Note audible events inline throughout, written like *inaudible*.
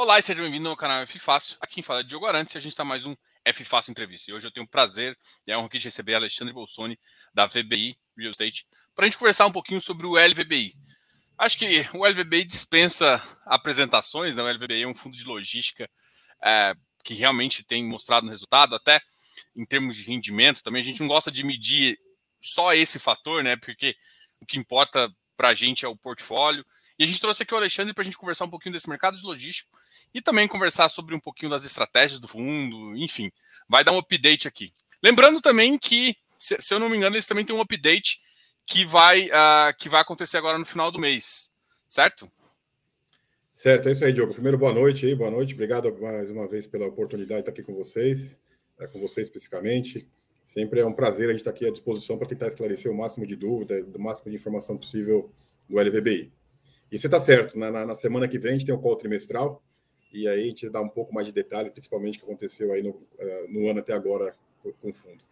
Olá e seja bem-vindo ao canal F Fácil. Aqui quem fala é Diogo Arantes e a gente está mais um F Fácil Entrevista. E hoje eu tenho o prazer e a honra de receber Alexandre Bolsoni, da VBI Real Estate, para a gente conversar um pouquinho sobre o LVBI. Acho que o LVBI dispensa apresentações, né? o LVBI é um fundo de logística é, que realmente tem mostrado no resultado, até em termos de rendimento também. A gente não gosta de medir só esse fator, né? Porque o que importa para a gente é o portfólio. E a gente trouxe aqui o Alexandre para a gente conversar um pouquinho desse mercado de logístico e também conversar sobre um pouquinho das estratégias do fundo, enfim, vai dar um update aqui. Lembrando também que, se, se eu não me engano, eles também têm um update que vai, uh, que vai acontecer agora no final do mês, certo? Certo, é isso aí, Diogo. Primeiro, boa noite aí, boa noite. Obrigado mais uma vez pela oportunidade de estar aqui com vocês, é, com vocês especificamente. Sempre é um prazer a gente estar aqui à disposição para tentar esclarecer o máximo de dúvida, o máximo de informação possível do LVBI. E você está certo, na, na, semana que vem a gente tem o call trimestral, e aí a gente dá um pouco mais de detalhe, principalmente o que aconteceu aí no, uh, no ano até agora com o fundo.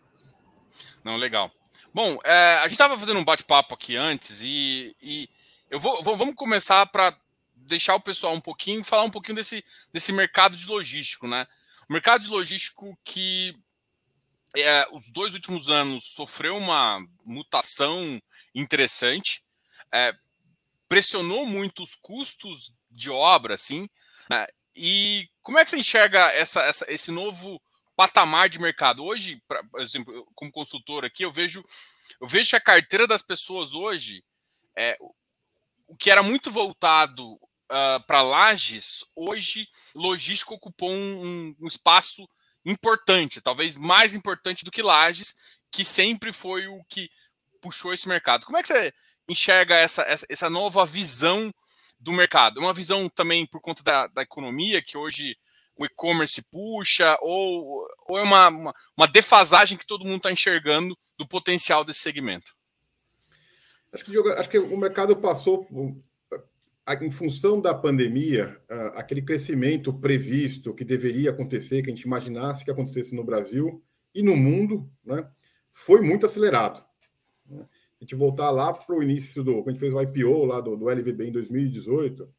Não, legal. Bom, é, a gente estava fazendo um bate-papo aqui antes e, e eu vou, vou, vamos começar para deixar o pessoal um pouquinho, falar um pouquinho desse, desse mercado de logístico, né? O mercado de logístico que é, os dois últimos anos sofreu uma mutação interessante. É, pressionou muito os custos de obra, assim. Né? E como é que você enxerga essa, essa, esse novo patamar de mercado? Hoje, pra, por exemplo, como consultor aqui, eu vejo, eu vejo que a carteira das pessoas hoje, é, o que era muito voltado uh, para lajes, hoje logística ocupou um, um, espaço importante, talvez mais importante do que lajes, que sempre foi o que puxou esse mercado. Como é que você enxerga essa, essa, essa nova visão do mercado? Uma visão também por conta da, da economia, que hoje o e-commerce puxa, ou, ou é uma, uma, uma defasagem que todo mundo está enxergando do potencial desse segmento? Acho que, acho que o mercado passou, em função da pandemia, aquele crescimento previsto que deveria acontecer, que a gente imaginasse que acontecesse no Brasil e no mundo, né, foi muito acelerado. Gente voltar lá para o início do. Quando a gente fez o IPO lá do, do LVB em 2018,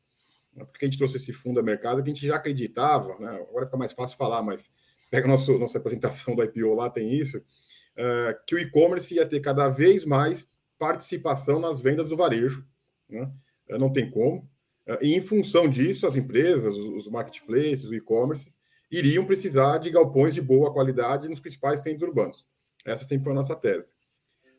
né, porque a gente trouxe esse fundo a mercado que a gente já acreditava, né, agora fica mais fácil falar, mas pega nosso, nossa apresentação do IPO lá, tem isso, uh, que o e-commerce ia ter cada vez mais participação nas vendas do varejo. Né, não tem como. Uh, e em função disso, as empresas, os, os marketplaces, o e-commerce, iriam precisar de galpões de boa qualidade nos principais centros urbanos. Essa sempre foi a nossa tese.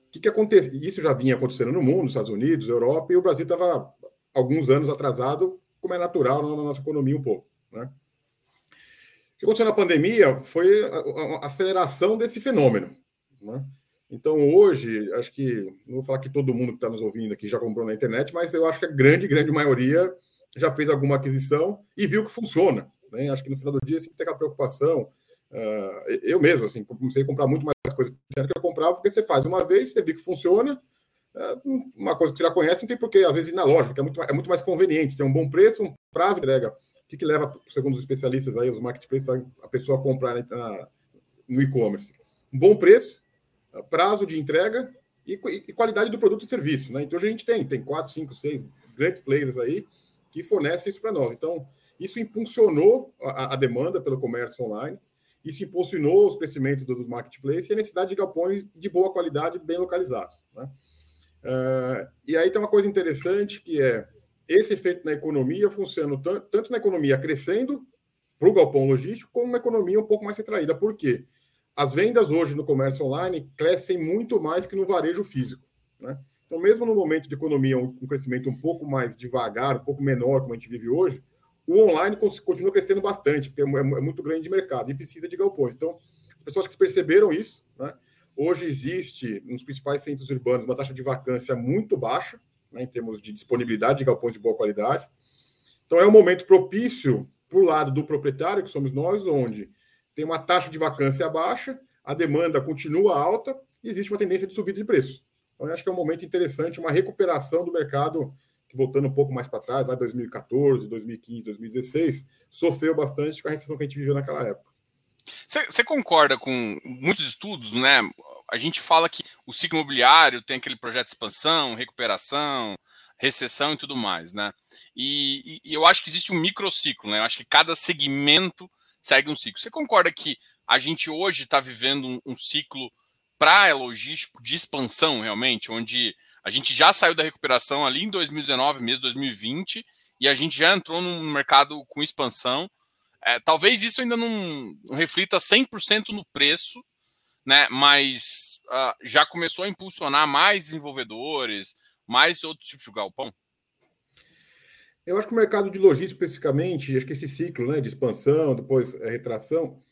O que, que acontece? Isso já vinha acontecendo no mundo, nos Estados Unidos, Europa, e o Brasil estava alguns anos atrasado, como é natural na nossa economia um pouco. Né? O que aconteceu na pandemia foi a, aceleração desse fenômeno. Né? Então, hoje, acho que, não vou falar que todo mundo que está nos ouvindo aqui já comprou na internet, mas eu acho que a grande, grande maioria já fez alguma aquisição e viu que funciona. Né? Acho que no final do dia sempre tem aquela preocupação. Uh, eu mesmo, assim, comecei a comprar muito mais coisas que eu comprava, porque você faz uma vez, você vê que funciona, é, uma coisa que você já conhece, não tem porquê, às vezes, ir na loja, porque é muito, é muito mais conveniente, tem um bom preço, um prazo de entrega. O que, que leva, segundo os especialistas aí, os marketplaces, a pessoa a comprar na, no e-commerce? Um bom preço, prazo de entrega e, e, qualidade do produto e serviço. Né? Então, a gente tem, tem quatro, cinco, seis grandes players aí que fornecem isso para nós. Então, isso impulsionou a, a demanda pelo comércio online, isso impulsionou os crescimentos dos marketplaces e a necessidade de galpões de boa qualidade, bem localizados. Né? Uh, e aí tem uma coisa interessante que é esse efeito na economia funciona tanto na economia crescendo para o galpão logístico, como na economia um pouco mais retraída. Por quê? As vendas hoje no comércio online crescem muito mais que no varejo físico. Né? Então, mesmo no momento de economia, um crescimento um pouco mais devagar, um pouco menor, como a gente vive hoje, o online continua crescendo bastante, porque é, é, é muito grande de mercado e precisa de galpões. Então, as pessoas que perceberam isso, né? hoje existe nos principais centros urbanos uma taxa de vacância muito baixa, né, em termos de disponibilidade de galpões de boa qualidade. Então, é um momento propício para o lado do proprietário, que somos nós, onde tem uma taxa de vacância baixa, a demanda continua alta e existe uma tendência de subida de preço. Então, eu acho que é um momento interessante, uma recuperação do mercado voltando um pouco mais para trás, lá 2014, 2015, 2016, sofreu bastante com a recessão que a gente viveu naquela época. Você concorda com muitos estudos, né? A gente fala que o ciclo imobiliário tem aquele projeto de expansão, recuperação, recessão e tudo mais, né? E, e, eu acho que existe um microciclo, né? Eu acho que cada segmento segue um ciclo. Você concorda que a gente hoje está vivendo um, um ciclo para logístico de expansão, realmente, onde a gente já saiu da recuperação ali em 2019, mesmo 2020, e a gente já entrou num mercado com expansão. É, talvez isso ainda não, não reflita 100% no preço, né? Mas uh, já começou a impulsionar mais desenvolvedores, mais outros tipos de galpão? Eu acho que o mercado de logística, especificamente, acho que esse ciclo né, de expansão, depois é, retração,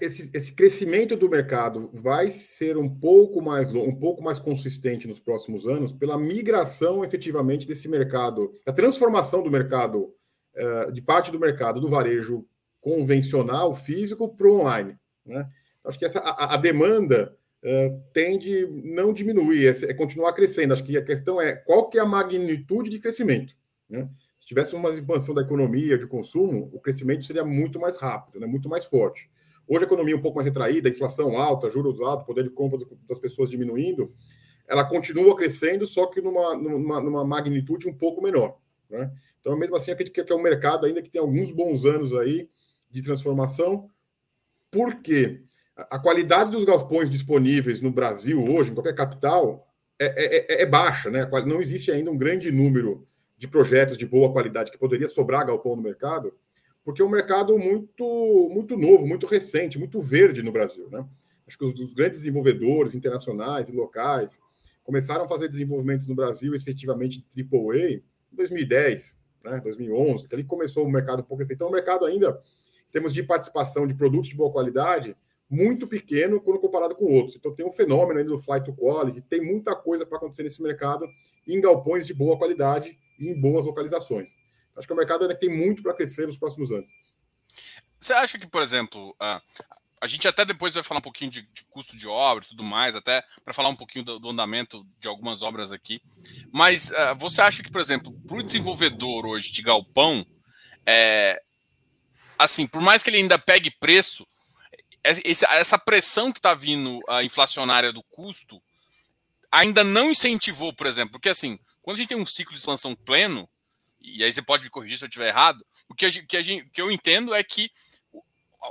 esse, esse crescimento do mercado vai ser um pouco mais um pouco mais consistente nos próximos anos pela migração efetivamente desse mercado, a transformação do mercado uh, de parte do mercado do varejo convencional físico para o online. Né? Acho que essa a, a demanda uh, tende não diminuir, é, é, continuar crescendo. Acho que a questão é qual que é a magnitude de crescimento. Né? Se tivesse uma expansão da economia, de consumo, o crescimento seria muito mais rápido, né? muito mais forte. Hoje a economia é um pouco mais retraída, inflação alta, juros altos, poder de compra das pessoas diminuindo, ela continua crescendo, só que numa, numa, numa magnitude um pouco menor. Né? Então, mesmo assim, acredito que é um mercado ainda que tem alguns bons anos aí de transformação. Por quê? A qualidade dos galpões disponíveis no Brasil hoje, em qualquer capital, é, é, é, é baixa, né? Não existe ainda um grande número de projetos de boa qualidade que poderia sobrar galpão no mercado porque é um mercado muito, muito novo, muito recente, muito verde no Brasil. Né? Acho que os, os, grandes desenvolvedores internacionais e locais começaram a fazer desenvolvimentos no Brasil efetivamente AAA em 2010, né? 2011, que ali começou o mercado um pouco recente. Então, o mercado ainda, em termos de participação de produtos de boa qualidade, muito pequeno quando comparado com outros. Então, tem um fenômeno ainda do flight to quality, tem muita coisa para acontecer nesse mercado em galpões de boa qualidade e em boas localizações. Acho que o mercado ainda tem muito para crescer nos próximos anos. Você acha que, por exemplo, a, a gente até depois vai falar um pouquinho de, de custo de obra e tudo mais, até para falar um pouquinho do, do, andamento de algumas obras aqui. Mas uh, você acha que, por exemplo, para o desenvolvedor hoje de galpão, é, assim, por mais que ele ainda pegue preço, é, essa pressão que está vindo a inflacionária do custo ainda não incentivou, por exemplo, porque assim, quando a gente tem um ciclo de expansão pleno, e aí você pode me corrigir se eu estiver errado, o que, a que, a que eu entendo é que o,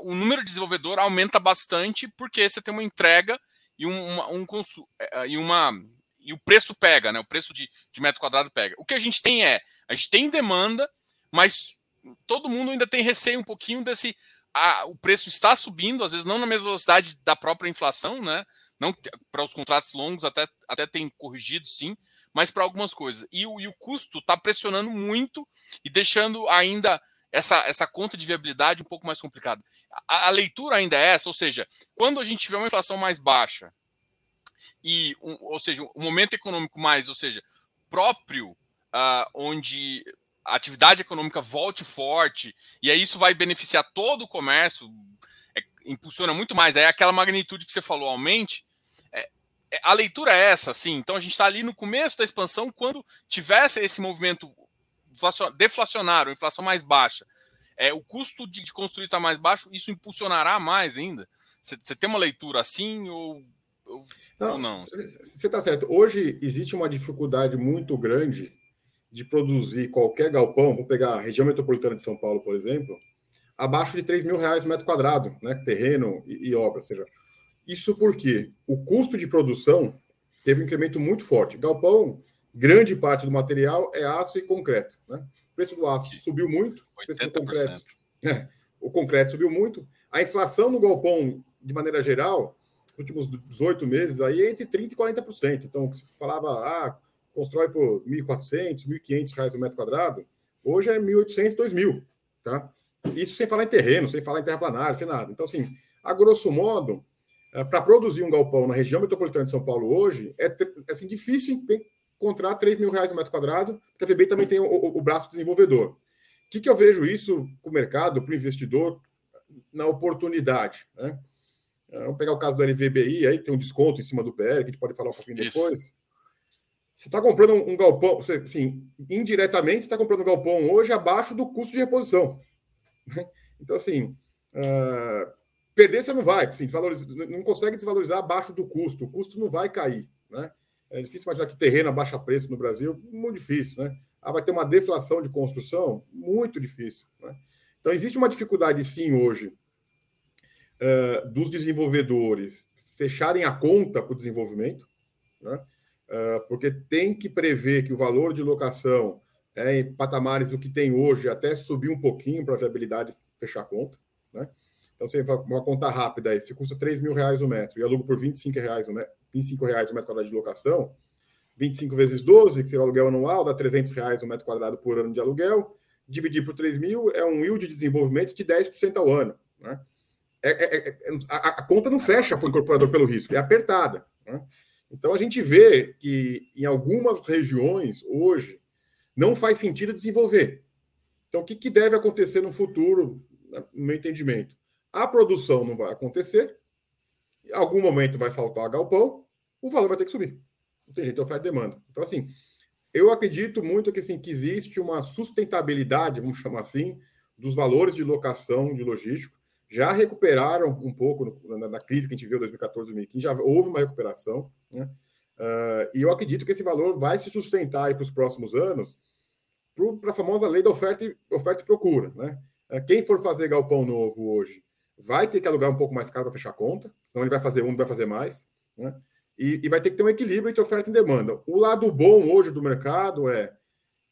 o, número de desenvolvedor aumenta bastante porque você tem uma entrega e um, uma, um é, é, e uma e o preço pega, né? O preço de, de metro quadrado pega. O que a gente tem é, a gente tem demanda, mas todo mundo ainda tem receio um pouquinho desse a, o preço está subindo, às vezes não na mesma velocidade da própria inflação, né? Não para os contratos longos até até tem corrigido sim, mas para algumas coisas. E o, e o custo está pressionando muito e deixando ainda essa, essa conta de viabilidade um pouco mais complicada. A, a, leitura ainda é essa, ou seja, quando a gente tiver uma inflação mais baixa e, um, ou seja, um momento econômico mais, ou seja, próprio, uh, onde a atividade econômica volte forte, e aí isso vai beneficiar todo o comércio, é, impulsiona muito mais. Aí aquela magnitude que você falou aumente, é, a leitura é essa, sim. Então a gente está ali no começo da expansão, quando tivesse esse movimento deflacionário, inflação mais baixa, é, o custo de, de construir está mais baixo, isso impulsionará mais ainda? Você tem uma leitura assim ou, ou não? Você está certo. Hoje existe uma dificuldade muito grande de produzir qualquer galpão, vou pegar a região metropolitana de São Paulo, por exemplo, abaixo de 3 mil reais o metro quadrado, né? Terreno e, e obra. Ou seja, isso porque o custo de produção teve um incremento muito forte. Galpão, grande parte do material é aço e concreto. Né? O preço do aço subiu muito, o preço do concreto, é, o concreto subiu muito. A inflação no galpão, de maneira geral, nos últimos 18 meses, aí é entre 30% e 40%. Então, se falava, ah, constrói por 1.400, 1.500 reais o metro quadrado, hoje é 1.800, 2.000. Tá? Isso sem falar em terreno, sem falar em terraplanagem, sem nada. Então, assim, a grosso modo, para produzir um galpão na região metropolitana de São Paulo hoje, é assim, difícil encontrar 3 mil reais no metro quadrado, porque a VBI também tem o, o, o braço desenvolvedor. O que, que eu vejo isso com o mercado, para o investidor, na oportunidade? Né? É, vamos pegar o caso do LVBI, aí tem um desconto em cima do PR, que a gente pode falar um pouquinho isso. depois. Você está comprando um galpão, você, assim, indiretamente, você está comprando um galpão hoje abaixo do custo de reposição. Né? Então, assim, uh, Perder você não vai, assim, não consegue desvalorizar abaixo do custo, o custo não vai cair. Né? É difícil imaginar que terreno abaixa preço no Brasil, muito difícil, né? Ah, vai ter uma deflação de construção, muito difícil. Né? Então, existe uma dificuldade, sim, hoje, uh, dos desenvolvedores fecharem a conta para o desenvolvimento, né? uh, porque tem que prever que o valor de locação é em patamares do que tem hoje, até subir um pouquinho para a viabilidade fechar a conta. Né? Então, você vai uma conta rápida aí, se custa 3 mil reais o metro e aluga por 25 reais o metro, 25 reais o metro quadrado de locação, 25 vezes 12, que seria o aluguel anual, dá 300 reais o metro quadrado por ano de aluguel, dividir por 3 mil é um yield de desenvolvimento de 10% ao ano. Né? É, é, é, a, a, conta não fecha para o incorporador pelo risco, é apertada. Né? Então a gente vê que em algumas regiões hoje não faz sentido desenvolver. Então o que, que deve acontecer no futuro, no meu entendimento? A produção não vai acontecer, em algum momento vai faltar galpão, o valor vai ter que subir. Não tem jeito, é oferta e demanda. Então, assim, eu acredito muito que, assim, que existe uma sustentabilidade, vamos chamar assim, dos valores de locação de logístico. Já recuperaram um pouco na, na crise que a gente viu em 2014, 2015, já houve uma recuperação. Né? Uh, e eu acredito que esse valor vai se sustentar para os próximos anos para a famosa lei da oferta e, oferta e procura. Né? Uh, quem for fazer galpão novo hoje vai ter que alugar um pouco mais caro para fechar a conta, senão ele vai fazer um, vai fazer mais. Né? E, e, vai ter que ter um equilíbrio entre oferta e demanda. O lado bom hoje do mercado é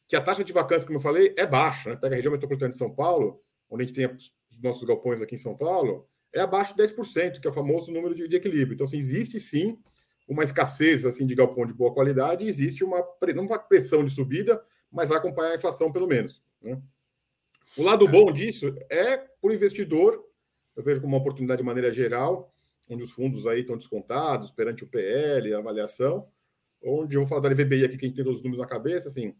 que a taxa de vacância, como eu falei, é baixa. Né? Pega a região metropolitana de São Paulo, onde a gente tem os nossos galpões aqui em São Paulo, é abaixo de 10%, que é o famoso número de, de equilíbrio. Então, assim, existe sim uma escassez assim de galpão de boa qualidade, existe uma não vai pressão de subida, mas vai acompanhar a inflação pelo menos. Né? O lado bom disso é para o investidor, eu vejo como uma oportunidade de maneira geral, onde os fundos aí estão descontados perante o PL, a avaliação, onde eu vou falar da LVBI aqui, que a gente tem todos os números na cabeça, assim,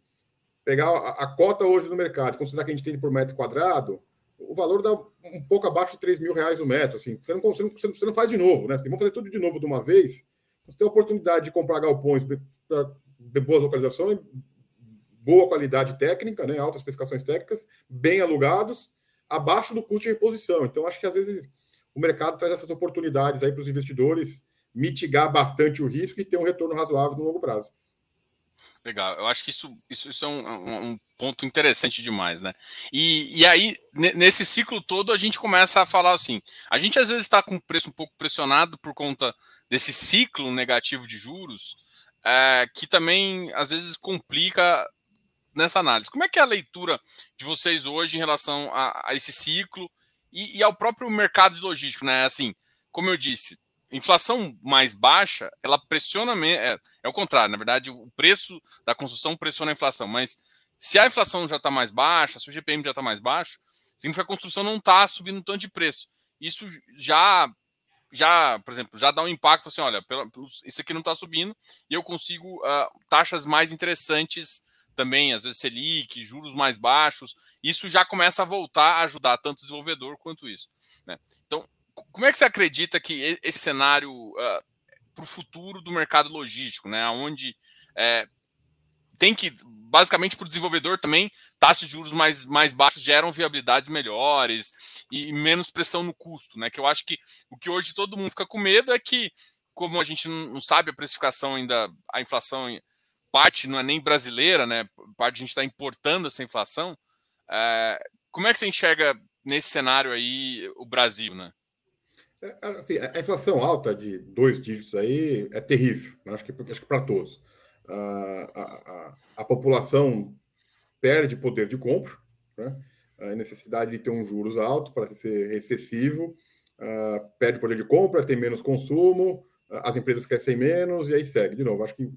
pegar a, a cota hoje no mercado, considerar que a gente tem por metro quadrado, o valor dá um pouco abaixo de 3 mil reais o metro, assim, você não, você não, você não faz de novo, né? Assim, vamos fazer tudo de novo de uma vez, você tem a oportunidade de comprar galpões de boas localizações, boa qualidade técnica, né, altas especificações técnicas, bem alugados, abaixo do custo de reposição. Então, acho que às vezes o mercado traz essas oportunidades aí para os investidores mitigar bastante o risco e ter um retorno razoável no longo prazo. Legal, eu acho que isso, isso, isso é um, um, ponto interessante demais, né? E, e aí, nesse ciclo todo, a gente começa a falar assim: a gente às vezes está com o preço um pouco pressionado por conta desse ciclo negativo de juros, é, que também às vezes complica nessa análise. Como é que é a leitura de vocês hoje em relação a, a esse ciclo e, e, ao próprio mercado de logístico, né? Assim, como eu disse, inflação mais baixa, ela pressiona, é, é o contrário, na verdade, o preço da construção pressiona a inflação, mas se a inflação já está mais baixa, se o GPM já está mais baixo, significa que a construção não está subindo tanto de preço. Isso já, já, por exemplo, já dá um impacto assim, olha, pela, isso aqui não está subindo e eu consigo uh, taxas mais interessantes também, às vezes Selic, juros mais baixos, isso já começa a voltar a ajudar tanto o desenvolvedor quanto isso. Né? Então, como é que você acredita que esse cenário uh, para o futuro do mercado logístico, né? Onde é, tem que, basicamente, para o desenvolvedor também, taxas de juros mais, mais baixas geram viabilidades melhores e menos pressão no custo, né? Que eu acho que o que hoje todo mundo fica com medo é que, como a gente não sabe a precificação ainda, a inflação parte não é nem brasileira, né? Parte a gente está importando essa inflação. É, como é que você enxerga nesse cenário aí o Brasil, né? É, assim, a inflação alta de dois dígitos aí é terrível, né? acho que, acho que para todos. A, a, a, população perde poder de compra, né? a necessidade de ter um juros alto para ser recessivo, uh, perde poder de compra, tem menos consumo, as empresas crescem menos e aí segue. De novo, acho que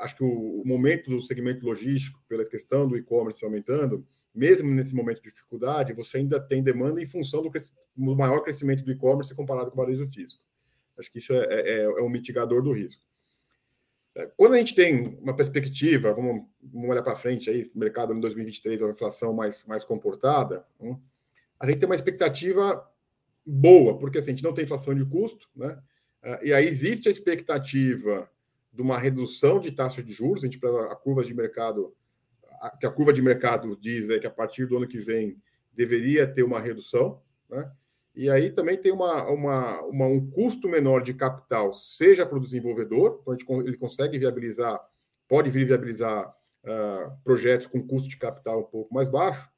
acho que o, momento do segmento logístico, pela questão do e-commerce aumentando, mesmo nesse momento de dificuldade, você ainda tem demanda em função do, do maior crescimento do e-commerce comparado com o varejo físico. Acho que isso é, é, é um mitigador do risco. É, quando a gente tem uma perspectiva, vamos, vamos olhar para frente aí, mercado em 2023, a inflação mais, mais comportada, hum, a gente tem uma expectativa boa, porque assim, a gente não tem inflação de custo, né? É, e aí existe a expectativa de uma redução de taxa de juros, a gente a curva de mercado, a, que a curva de mercado diz é que a partir do ano que vem deveria ter uma redução, né? E aí também tem uma, uma, uma, um custo menor de capital, seja para o desenvolvedor, então gente, ele consegue viabilizar, pode vir viabilizar uh, projetos com custo de capital um pouco mais baixo,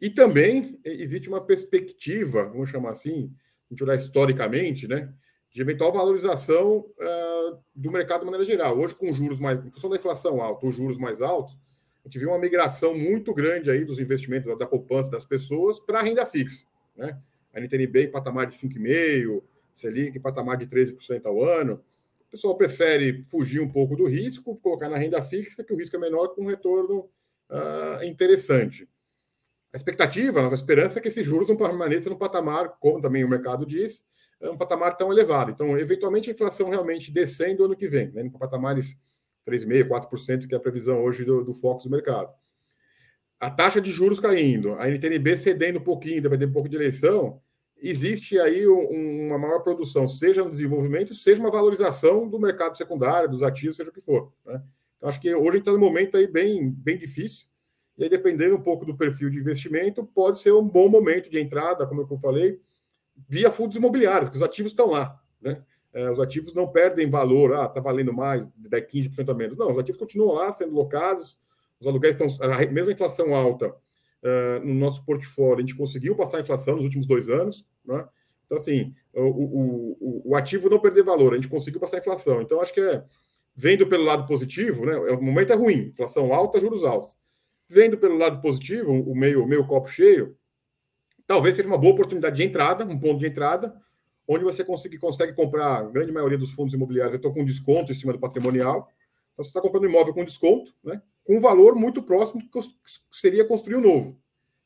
e também existe uma perspectiva, vamos chamar assim, a gente olhar historicamente, né, de eventual valorização uh, do mercado de maneira geral. Hoje, com juros mais, em função da inflação alta, os juros mais altos, a gente viu uma migração muito grande aí dos investimentos da, poupança das pessoas para a renda fixa, né? a NTNB em patamar de 5,5%, Selic em patamar de 13% ao ano. O pessoal prefere fugir um pouco do risco, colocar na renda fixa, que o risco é menor com um retorno uh, interessante. A expectativa, a nossa esperança é que esses juros não permaneçam no patamar, como também o mercado diz, é um patamar tão elevado. Então, eventualmente, a inflação realmente descendo ano que vem, né, para patamares 3,5%, 4%, que é a previsão hoje do, do foco do mercado a taxa de juros caindo, a NTNB cedendo um pouquinho, dependendo um pouco de eleição, existe aí um, uma maior produção, seja no desenvolvimento, seja uma valorização do mercado secundário, dos ativos, seja o que for. Né? Então, acho que hoje a gente está num momento aí bem, bem difícil, e aí, dependendo um pouco do perfil de investimento, pode ser um bom momento de entrada, como eu falei, via fundos imobiliários, que os ativos estão lá. Né? É, os ativos não perdem valor, ah, está valendo mais, 15% a menos. Não, os ativos continuam lá sendo locados, os aluguéis estão. A mesma inflação alta uh, no nosso portfólio, a gente conseguiu passar a inflação nos últimos dois anos. Né? Então, assim, o, o, o, o, ativo não perder valor, a gente conseguiu passar a inflação. Então, acho que é. Vendo pelo lado positivo, né? O momento é ruim, inflação alta, juros altos. Vendo pelo lado positivo, o meio, o meio copo cheio, talvez seja uma boa oportunidade de entrada, um ponto de entrada, onde você consegue, consegue comprar, a grande maioria dos fundos imobiliários, eu estou com desconto em cima do patrimonial. Então, você está comprando imóvel com desconto, né? com um valor muito próximo do que seria construir um novo.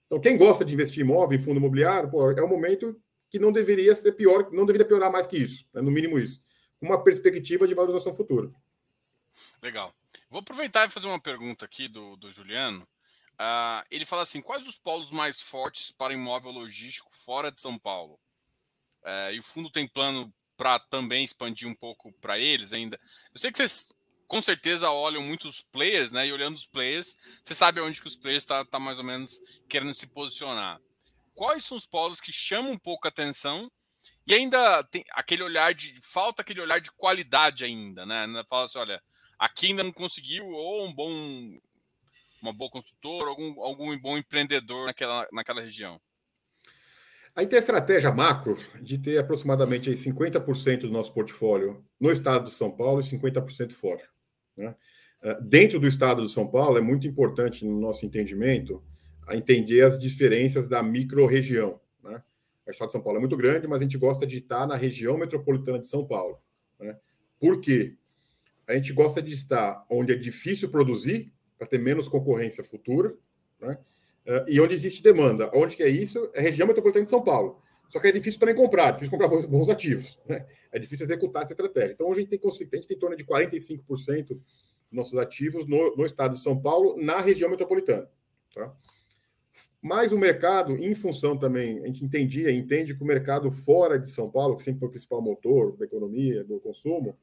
Então, quem gosta de investir em imóvel, em fundo imobiliário, pô, é um momento que não deveria ser pior, não deveria piorar mais que isso, né? no mínimo isso, uma perspectiva de valorização futura. Legal. Vou aproveitar e fazer uma pergunta aqui do, do Juliano. Uh, ele fala assim: quais os polos mais fortes para imóvel logístico fora de São Paulo? Uh, e o fundo tem plano para também expandir um pouco para eles ainda. Eu sei que vocês com certeza olham muitos players, né? E olhando os players, você sabe onde que os players estão tá, tá mais ou menos querendo se posicionar. Quais são os polos que chamam um pouco a atenção e ainda tem aquele olhar de. Falta aquele olhar de qualidade ainda, né? Fala assim, olha, aqui ainda não conseguiu, ou um bom. Uma boa construtora, algum, algum bom empreendedor naquela, naquela região. Aí tem a estratégia macro de ter aproximadamente 50% do nosso portfólio no estado de São Paulo e 50% fora. Né? Eh, dentro do estado de São Paulo, é muito importante, no nosso entendimento, entender as diferenças da micro-região. Né? O estado de São Paulo é muito grande, mas a gente gosta de estar na região metropolitana de São Paulo. Né? Por quê? A gente gosta de estar onde é difícil produzir, para ter menos concorrência futura, né? Uh, e onde existe demanda. Onde que é isso? É a região metropolitana de São Paulo. Só que é difícil também comprar, é difícil comprar bons, bons ativos. Né? É difícil executar essa estratégia. Então, hoje a gente tem, a gente tem em torno de 45% dos nossos ativos no, no, estado de São Paulo, na região metropolitana. Tá? Mas o mercado, em função também, a gente entendia, entende que o mercado fora de São Paulo, que sempre foi o principal motor da economia, do consumo,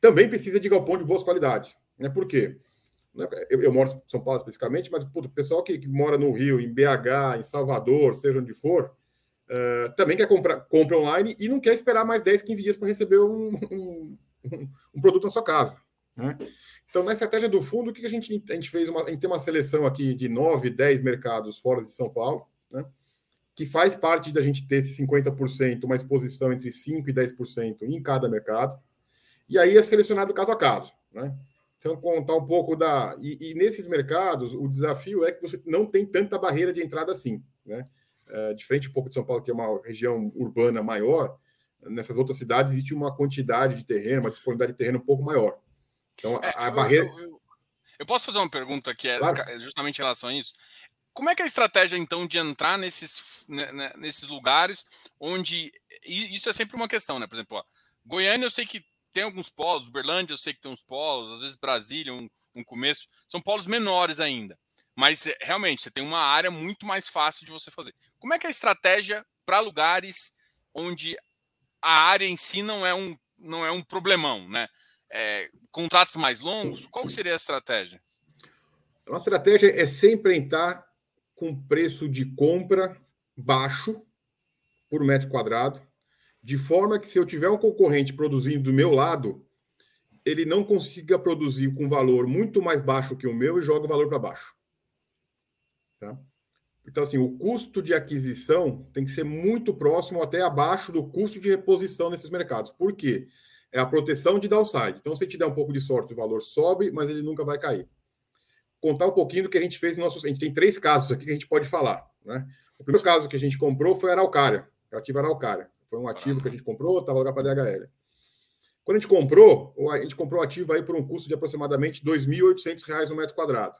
também precisa de galpão de boas qualidades. Né? Por quê? Eu, eu moro em São Paulo especificamente, mas o pessoal que, que, mora no Rio, em BH, em Salvador, seja onde for, uh, também quer comprar compra online e não quer esperar mais 10, 15 dias para receber *laughs* um, um, um, produto na sua casa. Né? Então, na estratégia do fundo, o que a gente, a gente fez? Uma, a gente tem uma seleção aqui de 9, 10 mercados fora de São Paulo, né? que faz parte da gente ter esse 50%, uma exposição entre 5% e 10% em cada mercado. E aí é selecionado caso a caso. Né? Então, contar um pouco da. E, e, nesses mercados, o desafio é que você não tem tanta barreira de entrada assim. Né? É, diferente um pouco de São Paulo, que é uma região urbana maior, nessas outras cidades existe uma quantidade de terreno, uma disponibilidade de terreno um pouco maior. Então, a, é, a barreira. Eu, eu, eu, posso fazer uma pergunta que é claro. justamente em relação a isso? Como é que é a estratégia, então, de entrar nesses, né, né nesses lugares onde. Isso é sempre uma questão, né? Por exemplo, ó, Goiânia, eu sei que tem alguns polos, Berlândia eu sei que tem uns polos, às vezes Brasília, um, um começo, são polos menores ainda. Mas eh, realmente você tem uma área muito mais fácil de você fazer. Como é que é a estratégia para lugares onde a área em si não é um, não é um problemão, né? É, contratos mais longos, qual seria a estratégia? A nossa estratégia é sempre entrar com preço de compra baixo por metro quadrado, de forma que se eu tiver um concorrente produzindo do meu lado, ele não consiga produzir com valor muito mais baixo que o meu e joga o valor para baixo. Tá? Então, assim, o custo de aquisição tem que ser muito próximo, até abaixo do custo de reposição nesses mercados. Por quê? É a proteção de downside. Então, se te der um pouco de sorte, o valor sobe, mas ele nunca vai cair. Contar um pouquinho do que a gente fez no nosso. A gente tem três casos aqui que a gente pode falar. Né? O primeiro caso que a gente comprou foi a Araucária, o ativo Araucária. Foi um ativo que a gente comprou, estava lugar para DHL. Quando a gente comprou, a gente comprou o ativo aí por um custo de aproximadamente R$ 2.800 no metro quadrado.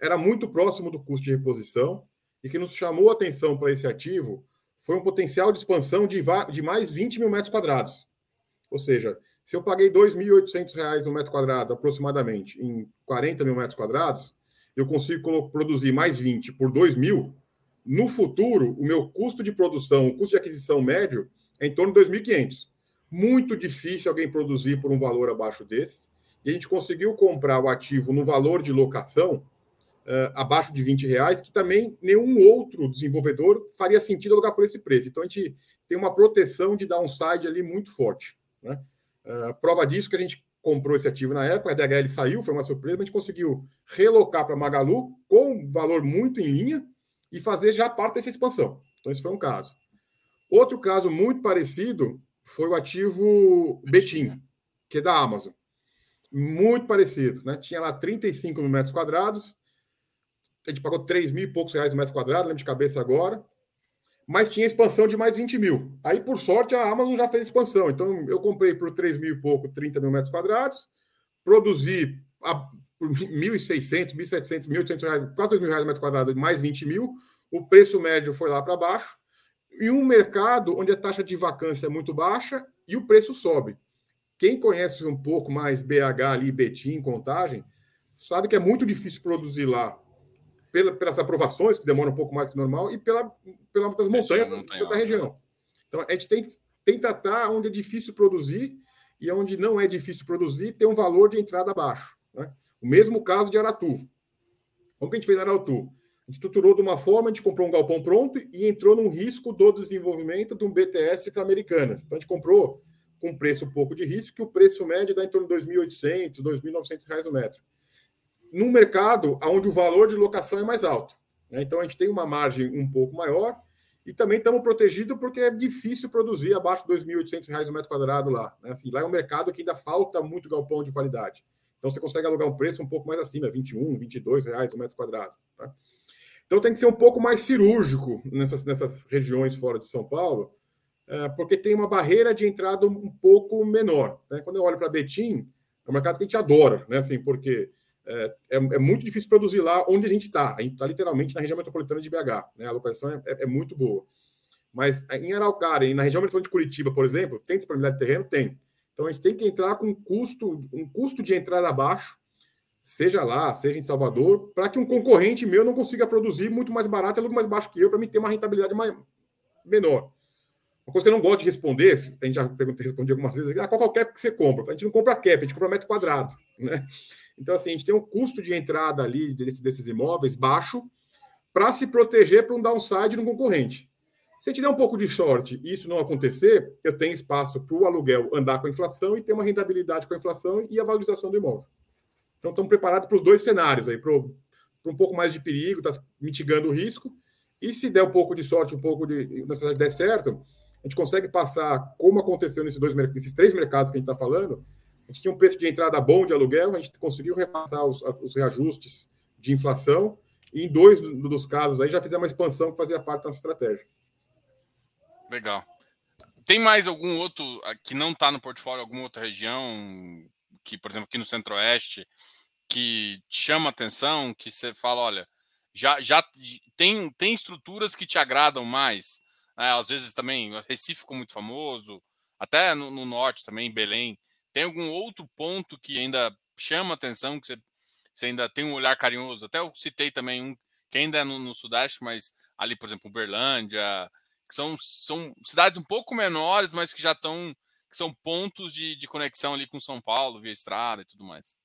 Era muito próximo do custo de reposição e que nos chamou a atenção para esse ativo foi um potencial de expansão de, de mais 20 mil metros quadrados. Ou seja, se eu paguei R$ 2.800 no metro quadrado, aproximadamente, em 40 mil metros quadrados, eu consigo produzir mais 20 por 2 mil, no futuro, o meu custo de produção, o custo de aquisição médio é em torno de 2.500. Muito difícil alguém produzir por um valor abaixo desse. E a gente conseguiu comprar o ativo no valor de locação uh, abaixo de 20 reais, que também nenhum outro desenvolvedor faria sentido alugar por esse preço. Então a gente tem uma proteção de downside ali muito forte. Né? Uh, prova disso que a gente comprou esse ativo na época, a DHL saiu, foi uma surpresa, mas a gente conseguiu relocar para Magalu com valor muito em linha e fazer já parte dessa expansão. Então, esse foi um caso. Outro caso muito parecido foi o ativo Betim, que é da Amazon. Muito parecido, né? Tinha lá 35 mil metros quadrados, a gente pagou 3 mil e poucos reais no metro quadrado, lembro de cabeça agora, mas tinha expansão de mais 20 mil. Aí, por sorte, a Amazon já fez expansão. Então, eu comprei por 3 mil e pouco, 30 mil metros quadrados, produzi a por 1.600, 1.700, 1.800 reais, quase 2 mil reais metro quadrado, mais 20 mil, o preço médio foi lá para baixo, e um mercado onde a taxa de vacância é muito baixa e o preço sobe. Quem conhece um pouco mais BH ali, Betim, Contagem, sabe que é muito difícil produzir lá pela, pelas aprovações, que demoram um pouco mais que normal, e pela, pela das montanhas da, da região. Então, a gente tem, tem que tratar onde é difícil produzir e onde não é difícil produzir, tem um valor de entrada baixo. Né? O mesmo caso de Aratu. Como que a gente fez Aratu? A gente estruturou de uma forma, a gente comprou um galpão pronto e entrou num risco do desenvolvimento de um BTS para Americanas. Então a gente comprou com um preço um pouco de risco, que o preço médio dá em torno de 2.800, 2.900 reais o metro. Num mercado onde o valor de locação é mais alto. Né? Então a gente tem uma margem um pouco maior e também estamos protegidos porque é difícil produzir abaixo de 2.800 reais o metro quadrado lá. Né? Assim, lá é um mercado que ainda falta muito galpão de qualidade. Então você consegue alugar um preço um pouco mais acima, 21, 22 reais o metro quadrado. Tá? Então tem que ser um pouco mais cirúrgico nessas, nessas regiões fora de São Paulo, é, porque tem uma barreira de entrada um pouco menor. Né? Quando eu olho para Betim, é um mercado que a gente adora, né? Assim, porque é, é, é muito difícil produzir lá onde a gente está. A gente está literalmente na região metropolitana de BH. Né? A localização é, é, é muito boa. Mas em Araucária e na região metropolitana de Curitiba, por exemplo, tem disponibilidade de terreno? Tem. Então a gente tem que entrar com um custo, um custo de entrada baixo, seja lá, seja em Salvador, para que um concorrente meu não consiga produzir muito mais barato e algo mais baixo que eu, para me ter uma rentabilidade mais, menor. Uma coisa que eu não gosto de responder, a gente já respondeu algumas vezes, ah, qual é o cap que você compra? A gente não compra cap, a gente compra metro quadrado. Né? Então, assim, a gente tem um custo de entrada ali desse, desses imóveis baixo para se proteger para um downside no concorrente. Se a gente der um pouco de sorte e isso não acontecer, eu tenho espaço para o aluguel andar com a inflação e ter uma rentabilidade com a inflação e a valorização do imóvel. Então, estamos preparados para os dois cenários aí, para um pouco mais de perigo, está mitigando o risco. E se der um pouco de sorte, um pouco de. Na der certo, a gente consegue passar, como aconteceu nesses, dois, nesses três mercados que a gente está falando, a gente tinha um preço de entrada bom de aluguel, a gente conseguiu repassar os, os reajustes de inflação, e em dois dos casos aí já fizemos uma expansão que fazia parte da nossa estratégia. Legal. Tem mais algum outro ah, que não está no portfólio, alguma outra região que, por exemplo, aqui no Centro-Oeste, que chama atenção, que você fala, olha, já, já tem, tem estruturas que te agradam mais. Né? Às vezes também, Recife ficou muito famoso, até no, no, norte também, Belém. Tem algum outro ponto que ainda chama atenção, que você, você ainda tem um olhar carinhoso? Até eu citei também um que ainda é no, no Sudeste, mas ali, por exemplo, Uberlândia, que são, são cidades um pouco menores, mas que já estão, que são pontos de, de conexão ali com São Paulo, via estrada e tudo mais.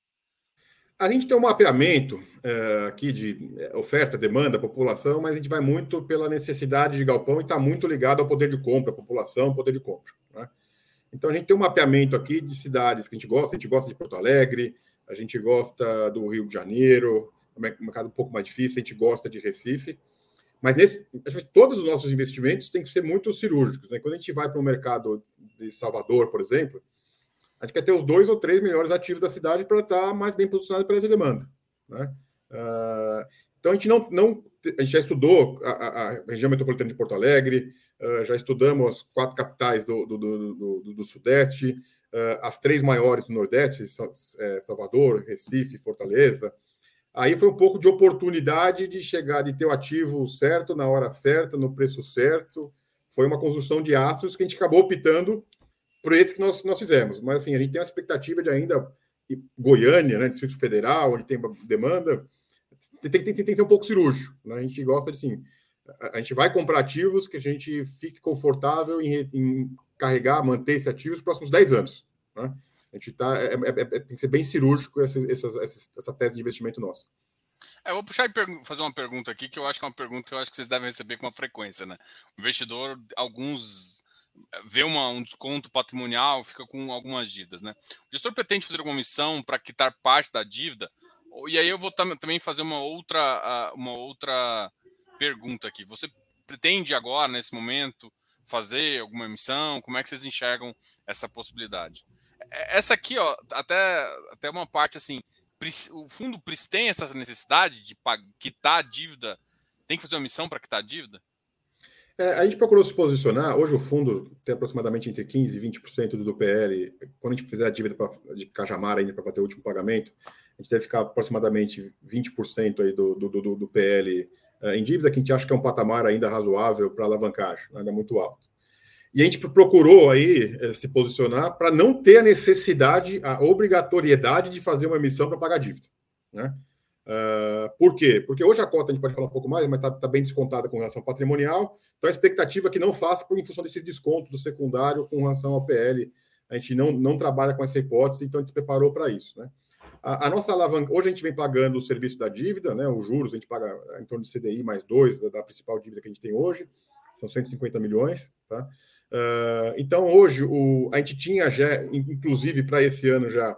A gente tem um mapeamento é, aqui de é, oferta, demanda, população, mas a gente vai muito pela necessidade de galpão e está muito ligado ao poder de compra, população, poder de compra. Né? Então a gente tem um mapeamento aqui de cidades que a gente gosta, a gente gosta de Porto Alegre, a gente gosta do Rio de Janeiro, um mercado um pouco mais difícil, a gente gosta de Recife. Mas nesse, todos os nossos investimentos têm que ser muito cirúrgicos. Né? Quando a gente vai para o mercado de Salvador, por exemplo, a gente quer ter os dois ou três melhores ativos da cidade para estar mais bem posicionado para essa demanda. Né? Uh, então a gente não, não a gente já estudou a, a, região metropolitana de Porto Alegre, uh, já estudamos as quatro capitais do, do, do, do, do Sudeste, uh, as três maiores do Nordeste, é, Salvador, Recife, Fortaleza. Aí foi um pouco de oportunidade de chegar, de ter o ativo certo, na hora certa, no preço certo. Foi uma construção de astros que a gente acabou optando por esse que nós, nós fizemos. Mas assim, a gente tem a expectativa de ainda Goiânia, né, Distrito Federal, onde tem demanda, tem, tem, tem, tem que ser um pouco cirúrgico. Né? A gente gosta de assim, a, a gente vai comprar ativos que a gente fique confortável em, em carregar, manter esse ativo os próximos 10 anos. Né? A gente tá, é, é, é, tem que ser bem cirúrgico essa, essa, essa tese de investimento nossa. É, eu vou puxar e fazer uma pergunta aqui, que eu acho que é uma pergunta que eu acho que vocês devem receber com uma frequência, né? O investidor, alguns vê uma, um desconto patrimonial, fica com algumas dívidas, né? O gestor pretende fazer alguma missão para quitar parte da dívida? E aí eu vou tam também fazer uma outra, uma outra pergunta aqui. Você pretende agora, nesse momento, fazer alguma emissão? Como é que vocês enxergam essa possibilidade? É, essa aqui, ó, até, até uma parte assim, o fundo tem essa necessidade de quitar a dívida? Tem que fazer uma missão para quitar a dívida? É, a gente procurou se posicionar. Hoje o fundo tem aproximadamente entre 15% e 20% do PL. Quando a gente fizer a dívida pra, de Cajamar ainda para fazer o último pagamento, a gente deve ficar aproximadamente 20% aí do, do, do, do PL uh, em dívida, que a gente acha que é um patamar ainda razoável para alavancagem, ainda muito alto. E a gente procurou aí eh, se posicionar para não ter a necessidade, a obrigatoriedade de fazer uma emissão para pagar dívida. Né? Uh, por quê? Porque hoje a cota a gente pode falar um pouco mais, mas está tá bem descontada com relação ao patrimonial. Então a expectativa é que não faça por em função desse desconto do secundário com relação ao PL. A gente não, não trabalha com essa hipótese, então a gente se preparou para isso. Né? A, a, nossa alavanca, hoje a gente vem pagando o serviço da dívida, né? Os juros, a gente paga em torno de CDI mais dois da, da principal dívida que a gente tem hoje, são 150 milhões, tá? Uh, então, hoje, o, a gente tinha já, inclusive para esse ano já,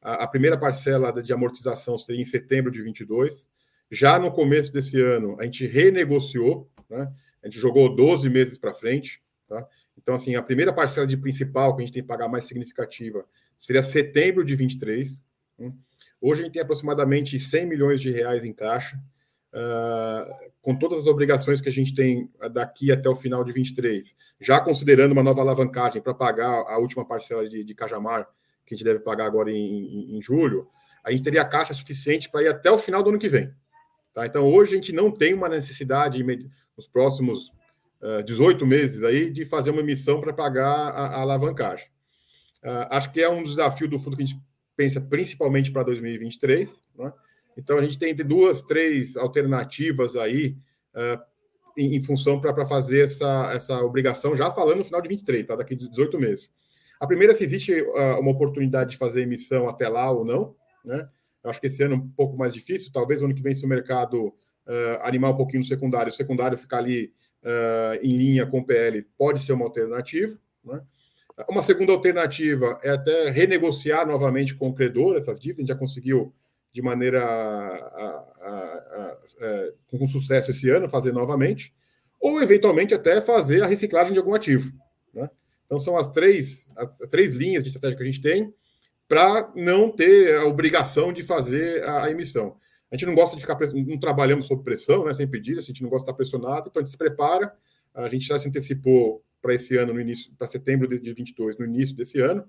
a, a, primeira parcela de amortização seria em setembro de 22. Já no começo desse ano, a gente renegociou, né? a gente jogou 12 meses para frente. Tá? Então, assim, a primeira parcela de principal que a gente tem que pagar mais significativa seria setembro de 23. Né? Hoje a gente tem aproximadamente 100 milhões de reais em caixa. Uh, com todas as obrigações que a gente tem daqui até o final de 23, já considerando uma nova alavancagem para pagar a última parcela de, de, Cajamar, que a gente deve pagar agora em, em, em julho, a gente teria caixa suficiente para ir até o final do ano que vem. Tá? Então, hoje a gente não tem uma necessidade, nos próximos uh, ah, 18 meses, aí, de fazer uma emissão para pagar a, a alavancagem. Uh, acho que é um desafio do fundo que a gente pensa principalmente para 2023, né? Então, a gente tem duas, três alternativas aí uh, em, em, função para fazer essa, essa obrigação, já falando no final de 23, tá? daqui de 18 meses. A primeira, se existe uh, uma oportunidade de fazer emissão até lá ou não, né? Eu acho que esse ano é um pouco mais difícil, talvez ano que vem, se o mercado uh, animar um pouquinho no secundário, o secundário ficar ali em linha com o PL, pode ser uma alternativa, né? Uma segunda alternativa é até renegociar novamente com o credor essas dívidas, a gente já conseguiu de maneira a, a, a, é, com sucesso esse ano, fazer novamente, ou eventualmente até fazer a reciclagem de algum ativo. Né? Então são as três, as três linhas de estratégia que a gente tem para não ter a obrigação de fazer a, emissão. A gente não gosta de ficar, não trabalhamos sob pressão, né, sem pedir, a gente não gosta de estar pressionado, então a gente se prepara, a gente já se antecipou para esse ano, no início, para setembro de 2022, no início desse ano,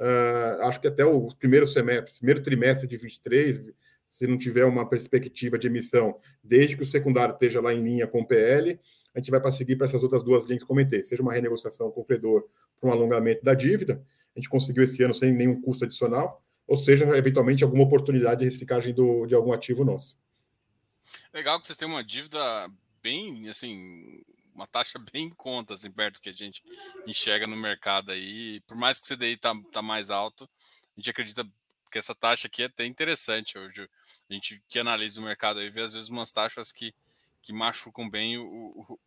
Uh, acho que até o primeiro semestre, primeiro trimestre de 23, se não tiver uma perspectiva de emissão, desde que o secundário esteja lá em linha com o PL, a gente vai para seguir para essas outras duas linhas que comentei, seja uma renegociação com o credor para um alongamento da dívida, a gente conseguiu esse ano sem nenhum custo adicional, ou seja, eventualmente alguma oportunidade de reciclagem do, de algum ativo nosso. Legal que vocês têm uma dívida bem, assim, uma taxa bem em conta, assim, perto do que a gente enxerga no mercado aí. Por mais que o CDI tá, tá mais alto, a gente acredita porque essa taxa aqui é até interessante hoje. A gente que analisa o mercado aí vê às vezes umas taxas que, que machucam bem o, o,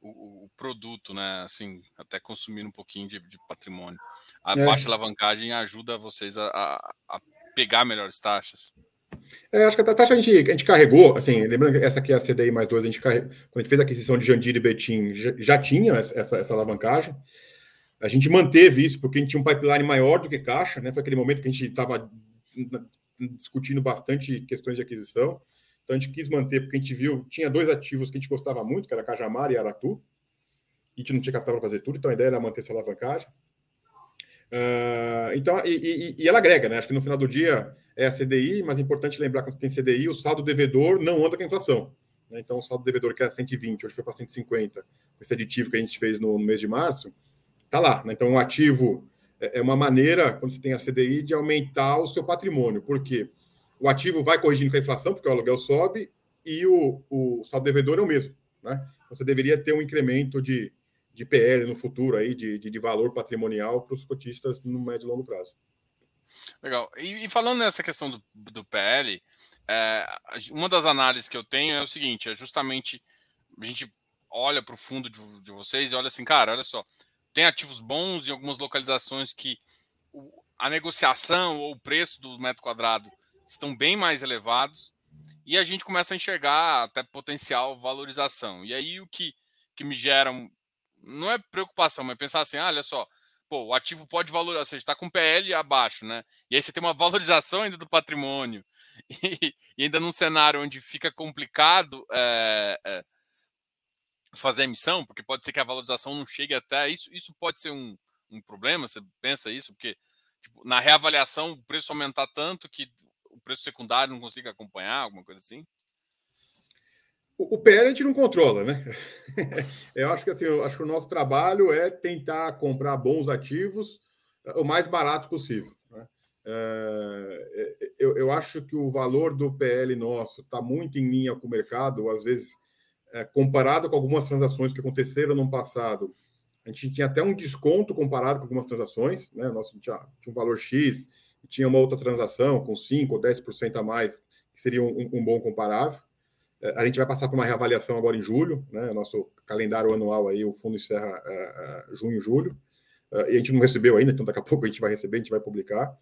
o, o produto, né? Assim, até consumindo um pouquinho de, de patrimônio. A é. baixa alavancagem ajuda vocês a, a, a pegar melhores taxas. É, acho que a taxa a gente, a gente carregou, assim, lembrando que essa aqui é a CDI mais 2, a gente quando a gente fez a aquisição de Jandira e Betim, já, já tinha essa, essa alavancagem. A gente manteve isso porque a gente tinha um pipeline maior do que caixa, né? Foi aquele momento que a gente estava discutindo bastante questões de aquisição. Então a gente quis manter, porque a gente viu, tinha dois ativos que a gente gostava muito, que era Cajamar e Aratu. E a gente não tinha capital para fazer tudo, então a ideia era manter essa alavancagem. Uh, então, e, e, e, ela agrega, né? Acho que no final do dia é a CDI, mas é importante lembrar que quando tem CDI, o saldo devedor não anda com a inflação. Né? Então, o saldo devedor que era 120, hoje foi para 150, esse aditivo que a gente fez no, no mês de março, tá lá. Né? Então, o ativo é, é uma maneira, quando você tem a CDI, de aumentar o seu patrimônio, porque o ativo vai corrigindo com a inflação, porque o aluguel sobe, e o, o saldo devedor é o mesmo. Né? Você deveria ter um incremento de, de PL no futuro, aí, de, de, de valor patrimonial para os cotistas no médio e longo prazo. Legal. E, e falando nessa questão do, do PL, é, uma das análises que eu tenho é o seguinte: é justamente a gente olha para o fundo de, de, vocês e olha assim, cara, olha só, tem ativos bons em algumas localizações que o, a negociação ou o preço do metro quadrado estão bem mais elevados e a gente começa a enxergar até potencial valorização. E aí o que, que me gera não é preocupação, mas pensar assim, ah, olha só, pô, o ativo pode valorizar, ou seja, está com PL abaixo, né? E aí você tem uma valorização ainda do patrimônio, *laughs* e, e ainda num cenário onde fica complicado é, é, fazer emissão, porque pode ser que a valorização não chegue até isso, isso pode ser um, um problema, você pensa isso, porque tipo, na reavaliação o preço aumentar tanto que o preço secundário não consiga acompanhar, alguma coisa assim? O, PL a gente não controla, né? *laughs* eu acho que assim, eu acho que o nosso trabalho é tentar comprar bons ativos eh, o mais barato possível. Né? É, eu, eu, acho que o valor do PL nosso está muito em linha com o mercado, às vezes, é, comparado com algumas transações que aconteceram no passado, a gente tinha até um desconto comparado com algumas transações, né? Nosso tinha, tinha um valor X, tinha uma outra transação com 5 ou 10% a mais, que seria um, um bom comparável. É, a gente vai passar por uma reavaliação agora em julho, né? Nosso calendário anual aí, o fundo encerra uh, uh, junho julho. Uh, e a gente não recebeu ainda, então daqui a *laughs* pouco a gente vai receber, a gente vai publicar.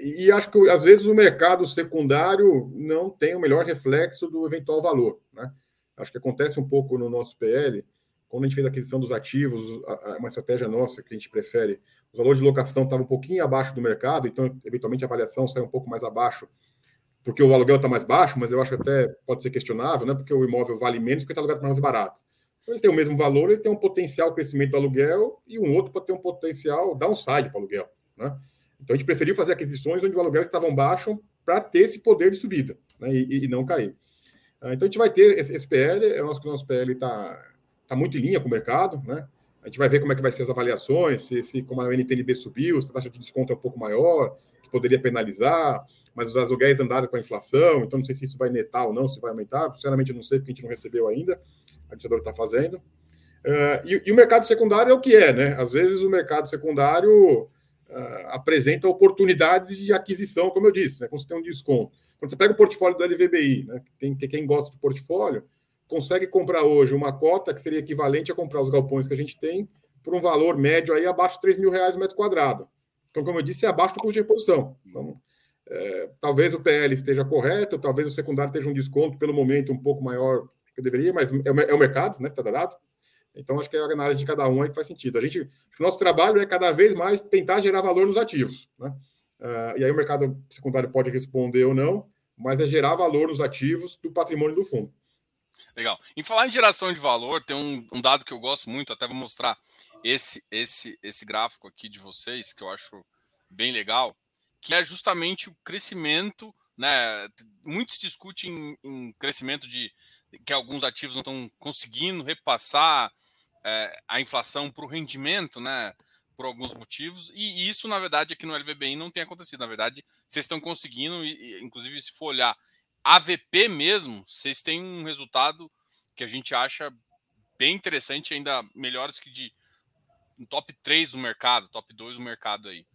e acho que às vezes o mercado secundário não tem o melhor reflexo do eventual valor, né? Acho que acontece um pouco no nosso PL, quando a gente fez a aquisição dos ativos, uma estratégia nossa que a gente prefere, o valor de locação estava um pouquinho abaixo do mercado, então eventualmente a avaliação sai um pouco mais abaixo porque o aluguel está mais baixo, mas eu acho que até pode ser questionável, né? Porque o imóvel vale menos porque está alugado mais barato. Então, ele tem o mesmo valor, ele tem um potencial crescimento do aluguel e um outro pode ter um potencial downside para o aluguel, né? Então a gente preferiu fazer aquisições onde o aluguel estava baixo para ter esse poder de subida né? e, e, não cair. Ah, então a gente vai ter esse, esse PL, é o nosso, nosso PL está tá muito em linha com o mercado, né? A gente vai ver como é que vai ser as avaliações, se, se como a NTNB subiu, se a taxa de desconto é um pouco maior, poderia penalizar mas os aluguéis andaram com a inflação, então não sei se isso vai netar ou não, se vai aumentar. Sinceramente, eu não sei, porque a gente não recebeu ainda, a administradora está fazendo. Uh, e, e, o mercado secundário é o que é, né? Às vezes o mercado secundário uh, apresenta oportunidades de aquisição, como eu disse, né? Quando você tem um desconto. Quando você pega o portfólio do LVBI, né? Quem, quem gosta de portfólio, consegue comprar hoje uma cota que seria equivalente a comprar os galpões que a gente tem por um valor médio aí abaixo de 3 mil reais o metro quadrado. Então, como eu disse, é abaixo do custo de reposição. Então, é, talvez o PL esteja correto, talvez o secundário esteja um desconto pelo momento um pouco maior que eu deveria, mas é, o é mercado, né? Está dado. Então, acho que é a análise de cada um aí que faz sentido. A gente, o nosso trabalho é cada vez mais tentar gerar valor nos ativos. Né? Uh, e aí o mercado secundário pode responder ou não, mas é gerar valor nos ativos do patrimônio do fundo. Legal. Em falar em geração de valor, tem um, um, dado que eu gosto muito, até vou mostrar esse, esse, esse gráfico aqui de vocês, que eu acho bem legal que é justamente o crescimento, né? Muitos discutem em, em crescimento de que alguns ativos não estão conseguindo repassar é, a inflação para o rendimento, né? Por alguns motivos, e isso, na verdade, aqui no LVBI não tem acontecido. Na verdade, vocês estão conseguindo, e, inclusive, se for olhar AVP mesmo, vocês têm um resultado que a gente acha bem interessante, ainda melhores que de um top 3 do mercado, top 2 do mercado aí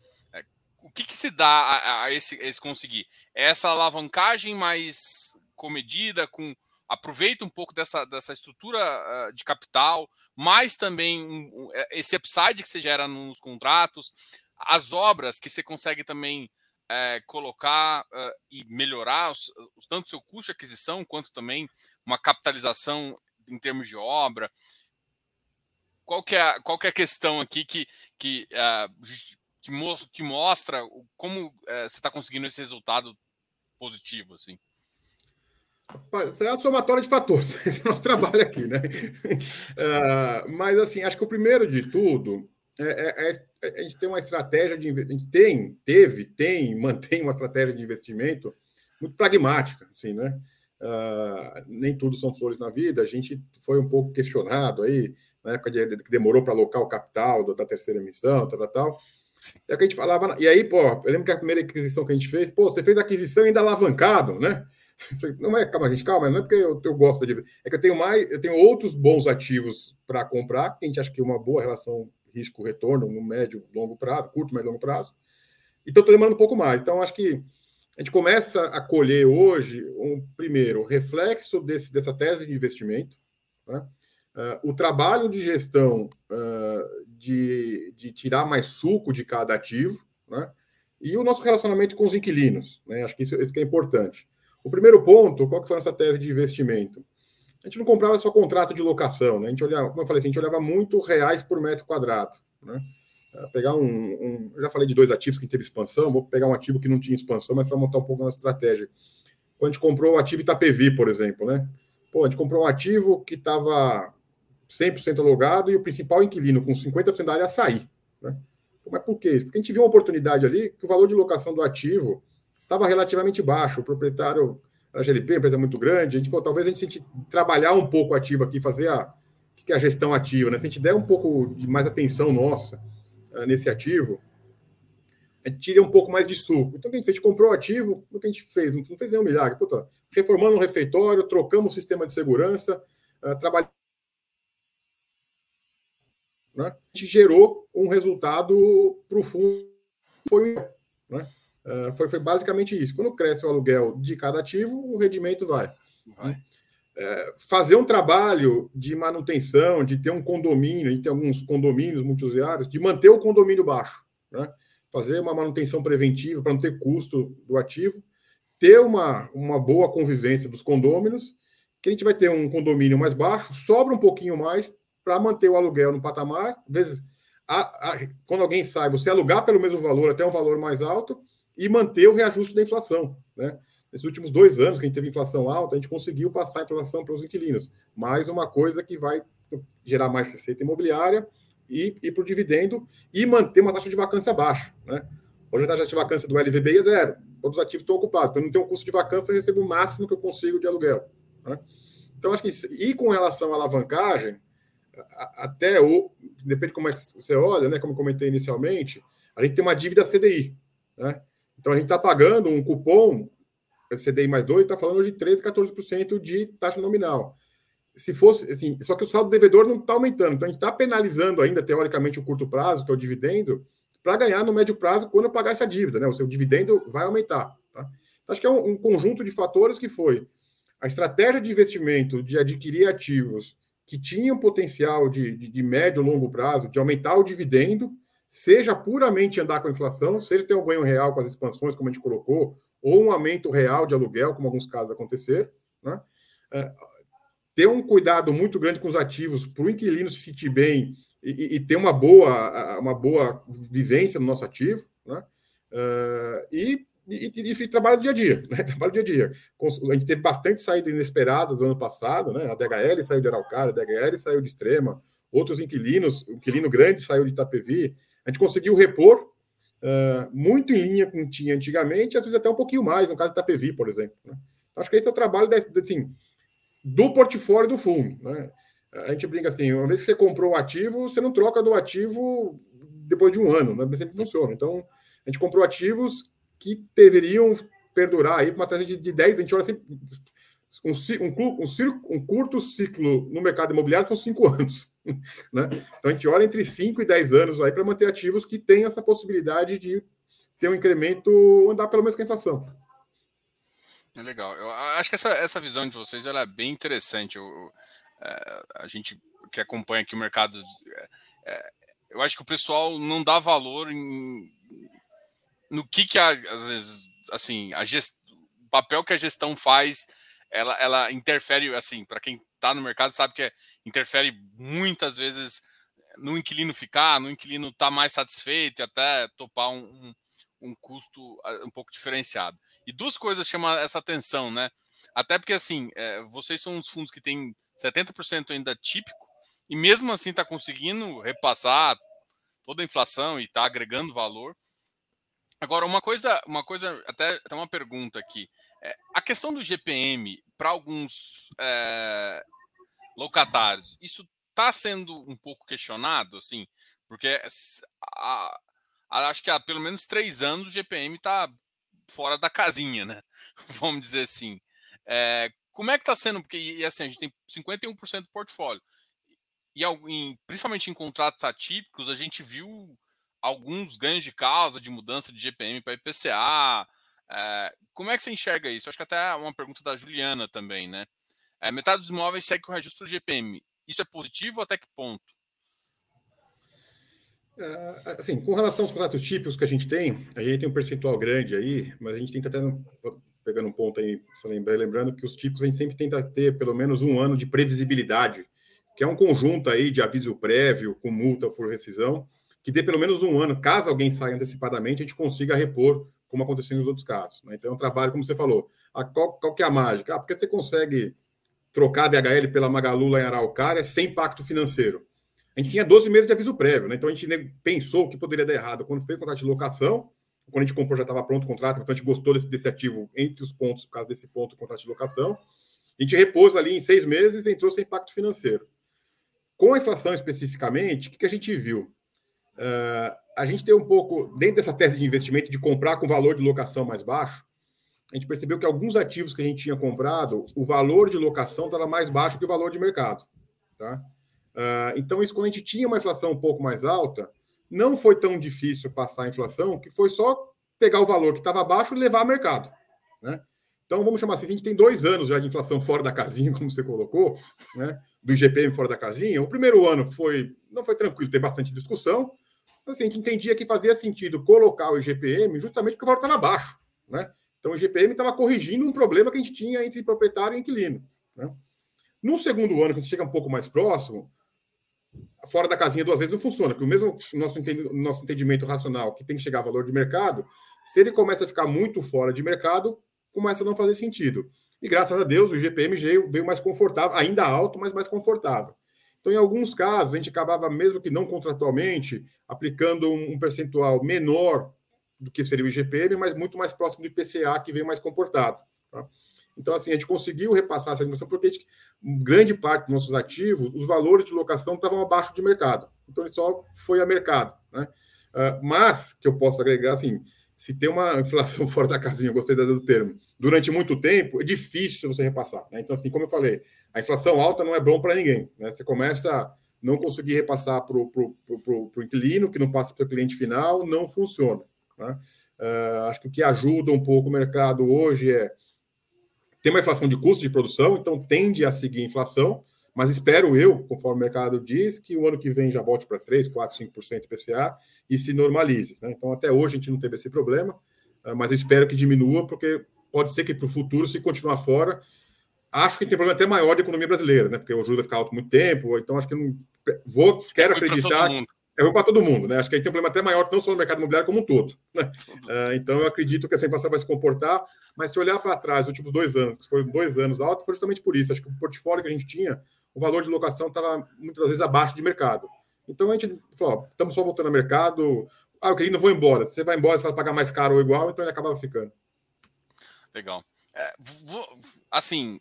o que, que se dá a, a esse, a esse conseguir? É essa alavancagem mais comedida, com aproveita um pouco dessa, dessa estrutura uh, de capital, mais também um, é, esse upside que você gera nos contratos, as obras que você consegue também é, colocar uh, e melhorar os, tanto seu custo de aquisição quanto também uma capitalização em termos de obra. Qual que é, a, qual que é a questão aqui que, que, uh, que, mo que mostra como uh, você está conseguindo esse resultado positivo? Assim? Isso é a somatória de fatores, *laughs* esse é o nosso trabalho aqui, né? Uh, *laughs* mas, assim, acho que o primeiro de tudo é, é, é, a gente tem uma estratégia de investimento, tem, teve, tem, *laughs* mantém uma estratégia de investimento muito pragmática, assim, né? Uh, nem tudo são flores na vida, a gente foi um pouco questionado aí, na época de, que demorou para alocar o capital da terceira emissão, tal, tal, tal. É que a gente falava, e aí, pô, eu lembro que a primeira aquisição que a gente fez, pô, você fez a aquisição ainda alavancado, né? Não é, calma, gente, calma, não é porque eu, eu gosto de. É que eu tenho mais, eu tenho outros bons ativos para comprar, que a gente acha que é uma boa relação risco-retorno no médio, longo prazo, curto, médio longo prazo. Então, estou demandando um pouco mais. Então, acho que a gente começa a colher hoje, um primeiro, reflexo desse, dessa tese de investimento, né? uh, o trabalho de gestão uh, de, de tirar mais suco de cada ativo, né? e o nosso relacionamento com os inquilinos. Né? Acho que isso, isso que é importante. O primeiro ponto, qual que foi a nossa tese de investimento? A gente não comprava só contrato de locação, né? A gente olhava, como eu falei, assim, a gente olhava muito reais por metro quadrado, né? É, pegar um, um, já falei de dois ativos que teve expansão, vou pegar um ativo que não tinha expansão, mas para montar um pouco a estratégia. Quando a gente comprou o ativo Itapevi, por exemplo, né? Pô, a gente comprou um ativo que estava 100% alugado e o principal inquilino com 50% da área a sair, né? Mas por que isso? Porque a gente viu uma oportunidade ali que o valor de locação do ativo estava relativamente baixo. O proprietário, a GLP, empresa muito grande, a gente falou, talvez a gente sente trabalhar um pouco ativo aqui, fazer a, que é a gestão ativa, né? Se a gente der um pouco de mais atenção nossa nesse ativo, a gente tira um pouco mais de suco. Então, o que a gente fez? A gente comprou o ativo, o que a gente fez? Não, fez nenhum milagre. Puta, reformando um refeitório, trocamos o sistema de segurança, uh, trabalhamos. Né? A gente gerou um resultado para o fundo. Foi, né? Uh, foi, foi, basicamente isso. Quando cresce o aluguel de cada ativo, o rendimento vai. vai. É, fazer um trabalho de manutenção, de ter um condomínio, de ter alguns condomínios multiusuários, de manter o condomínio baixo. Né? Fazer uma manutenção preventiva para não ter custo do ativo, ter uma, uma boa convivência dos condôminos, que a gente vai ter um condomínio mais baixo, sobra um pouquinho mais para manter o aluguel no patamar. Às vezes, a, a, quando alguém sai, você alugar pelo mesmo valor até um valor mais alto, e manter o reajuste da inflação. Né? Nesses últimos dois anos que a gente teve inflação alta, a gente conseguiu passar a inflação para os inquilinos. Mais uma coisa que vai gerar mais receita imobiliária e, e para o dividendo e manter uma taxa de vacância baixa. Né? Hoje a taxa de vacância do LVBI é zero. Todos os ativos estão ocupados. Então, não tem um custo de vacância, eu recebo o máximo que eu consigo de aluguel. Né? Então, acho que. E com relação à alavancagem, até o. Depende de como é que você olha, né? Como eu comentei inicialmente, a gente tem uma dívida CDI. Né? Então a gente está pagando um cupom CDI mais 2, está falando de 13%, 14% de taxa nominal. Se fosse, assim, só que o saldo devedor não está aumentando. Então a gente está penalizando ainda, teoricamente, o curto prazo, que é o dividendo, para ganhar no médio prazo quando eu pagar essa dívida, né? O seu dividendo vai aumentar. Tá? Então, acho que é um, um conjunto de fatores que foi a estratégia de investimento de adquirir ativos que tinham potencial de, de, de médio e longo prazo, de aumentar o dividendo, seja puramente andar com a inflação, seja ter um ganho real com as expansões, como a gente colocou, ou um aumento real de aluguel, como alguns casos aconteceram, né? É, ter um cuidado muito grande com os ativos para o inquilino se sentir bem e, e, ter uma boa, uma boa vivência no nosso ativo, né? Uh, e, e, e, trabalho dia a dia, *laughs* né? Trabalho dia a dia. A gente teve bastante saídas inesperadas no ano passado, né? A DHL saiu de Araucária, a DHL saiu de Extrema, outros inquilinos, o inquilino grande saiu de Itapevi, a gente conseguiu repor uh, muito em linha com o que tinha antigamente, às vezes até um pouquinho mais, no caso da PV, por exemplo. Né? Acho que esse é o trabalho desse, assim, do portfólio do fundo. Né? A gente brinca assim: uma vez que você comprou o ativo, você não troca do ativo depois de um ano, né? sempre funciona. Então, a gente comprou ativos que deveriam perdurar aí para uma taxa de, de 10, a gente olha assim, um, um, um, curto ciclo no mercado imobiliário são cinco *laughs* anos. Né? Então a gente olha entre 5 e 10 anos aí para manter ativos que têm essa possibilidade de ter um incremento andar pelo menos com a inflação. É legal. Eu acho que essa, essa visão de vocês ela é bem interessante. Eu, é, a gente que acompanha aqui o mercado, é, é, eu acho que o pessoal não dá valor em, no que, que a, às vezes, assim, a gest, o papel que a gestão faz, ela, ela interfere, assim, para quem está no mercado sabe que é, interfere muitas vezes no inquilino ficar, no inquilino estar tá mais satisfeito e até topar um, um, um, custo ah, um pouco diferenciado. E duas coisas chamam essa atenção, né? Até porque, assim, é, vocês são os fundos que têm 70% ainda típico, e mesmo assim está conseguindo repassar toda a inflação e está agregando valor. Agora, uma coisa, uma coisa, até, até uma pergunta aqui. É, a questão do GPM para alguns é, locatários, isso está sendo um pouco questionado, assim, porque a, a, acho que há pelo menos três anos o GPM está fora da casinha, né? *laughs* Vamos dizer assim. É, como é que está sendo? Porque e, assim, a gente tem 51% do portfólio. E em, principalmente em contratos atípicos, a gente viu alguns ganhos de causa de mudança de GPM para IPCA. É, como é que você enxerga isso? Acho que até uma pergunta da Juliana também, né? É, metade dos imóveis segue o registro do GPM. Isso é positivo até que ponto? É, assim, com relação aos contratos típicos que a gente tem, a gente tem um percentual grande aí, mas a gente tenta até, pegando um ponto aí, só lembrar, lembrando que os típicos a gente sempre tenta ter pelo menos um ano de previsibilidade, que é um conjunto aí de aviso prévio com multa por rescisão, que dê pelo menos um ano, caso alguém saia antecipadamente, a gente consiga repor, como aconteceu nos outros casos. Né? Então, é um trabalho, como você falou. A, qual, qual que é a mágica? Ah, porque você consegue trocar a DHL pela Magalu lá em Araucária sem impacto financeiro. A gente tinha 12 meses de aviso prévio, né? Então a gente pensou que poderia dar errado quando fez o contrato de locação, quando a gente comprou já estava pronto o contrato, então a gente gostou desse, desse ativo entre os pontos, por causa desse ponto, o contrato de locação. A gente repôs ali em seis meses e entrou sem impacto financeiro. Com a inflação especificamente, o que, que a gente viu? Uh, a gente tem um pouco, dentro dessa tese de investimento, de comprar com valor de locação mais baixo, a gente percebeu que alguns ativos que a gente tinha comprado, o valor de locação estava mais baixo que o valor de mercado. Tá? Uh, então, isso quando a gente tinha uma inflação um pouco mais alta, não foi tão difícil passar a inflação, que foi só pegar o valor que estava baixo e levar ao mercado. Né? Então, vamos chamar assim, a gente tem dois anos já de inflação fora da casinha, *laughs* como você colocou, né? do IGPM fora da casinha. O primeiro ano foi não foi tranquilo, tem bastante discussão. Assim, a gente entendia que fazia sentido colocar o IGPM justamente porque o valor estava baixo. Né? Então, o IGPM estava corrigindo um problema que a gente tinha entre proprietário e inquilino. Né? No segundo ano, quando chega um pouco mais próximo, fora da casinha duas vezes não funciona, porque o mesmo nosso, nosso entendimento racional que tem que chegar a valor de mercado, se ele começa a ficar muito fora de mercado, começa a não fazer sentido. E graças a Deus, o IGPM veio mais confortável, ainda alto, mas mais confortável. Então, em alguns casos, a gente acabava, mesmo que não contratualmente, aplicando um percentual menor do que seria o IGPM, mas muito mais próximo do IPCA, que veio mais comportado. Tá? Então, assim, a gente conseguiu repassar essa informação porque gente, grande parte dos nossos ativos, os valores de locação estavam abaixo de mercado. Então, ele só foi a mercado. Né? Uh, mas, que eu posso agregar, assim, se tem uma inflação *laughs* fora da casinha, gostei do termo, durante muito tempo, é difícil você repassar. Né? Então, assim, como eu falei, a inflação alta não é bom para ninguém. Né? Você começa a não conseguir repassar para o inquilino, que não passa para o cliente final, não funciona. Né? Uh, acho que o que ajuda um pouco o mercado hoje é ter uma inflação de custo de produção, então tende a seguir a inflação, mas espero eu, conforme o mercado diz, que o ano que vem já volte para 3, 4, 5% IPCA e se normalize. Né? Então, até hoje a gente não teve esse problema, uh, mas espero que diminua, porque pode ser que para o futuro, se continuar fora, acho que tem problema até maior da economia brasileira, né? porque o juros vai ficar alto muito tempo, então acho que não vou, quero é acreditar é ruim para todo mundo, né? Acho que aí tem um problema até maior, não só no mercado imobiliário, como um todo. Né? Uh, então, eu acredito que essa inflação vai se comportar, mas se olhar para trás, os últimos dois anos, que foram dois anos altos, foi justamente por isso. Acho que o portfólio que a gente tinha, o valor de locação estava muitas vezes abaixo de mercado. Então, a gente falou: estamos só voltando ao mercado. Ah, o cliente não vou embora. Você vai embora, você vai pagar mais caro ou igual, então ele acabava ficando. Legal. É, vou, assim,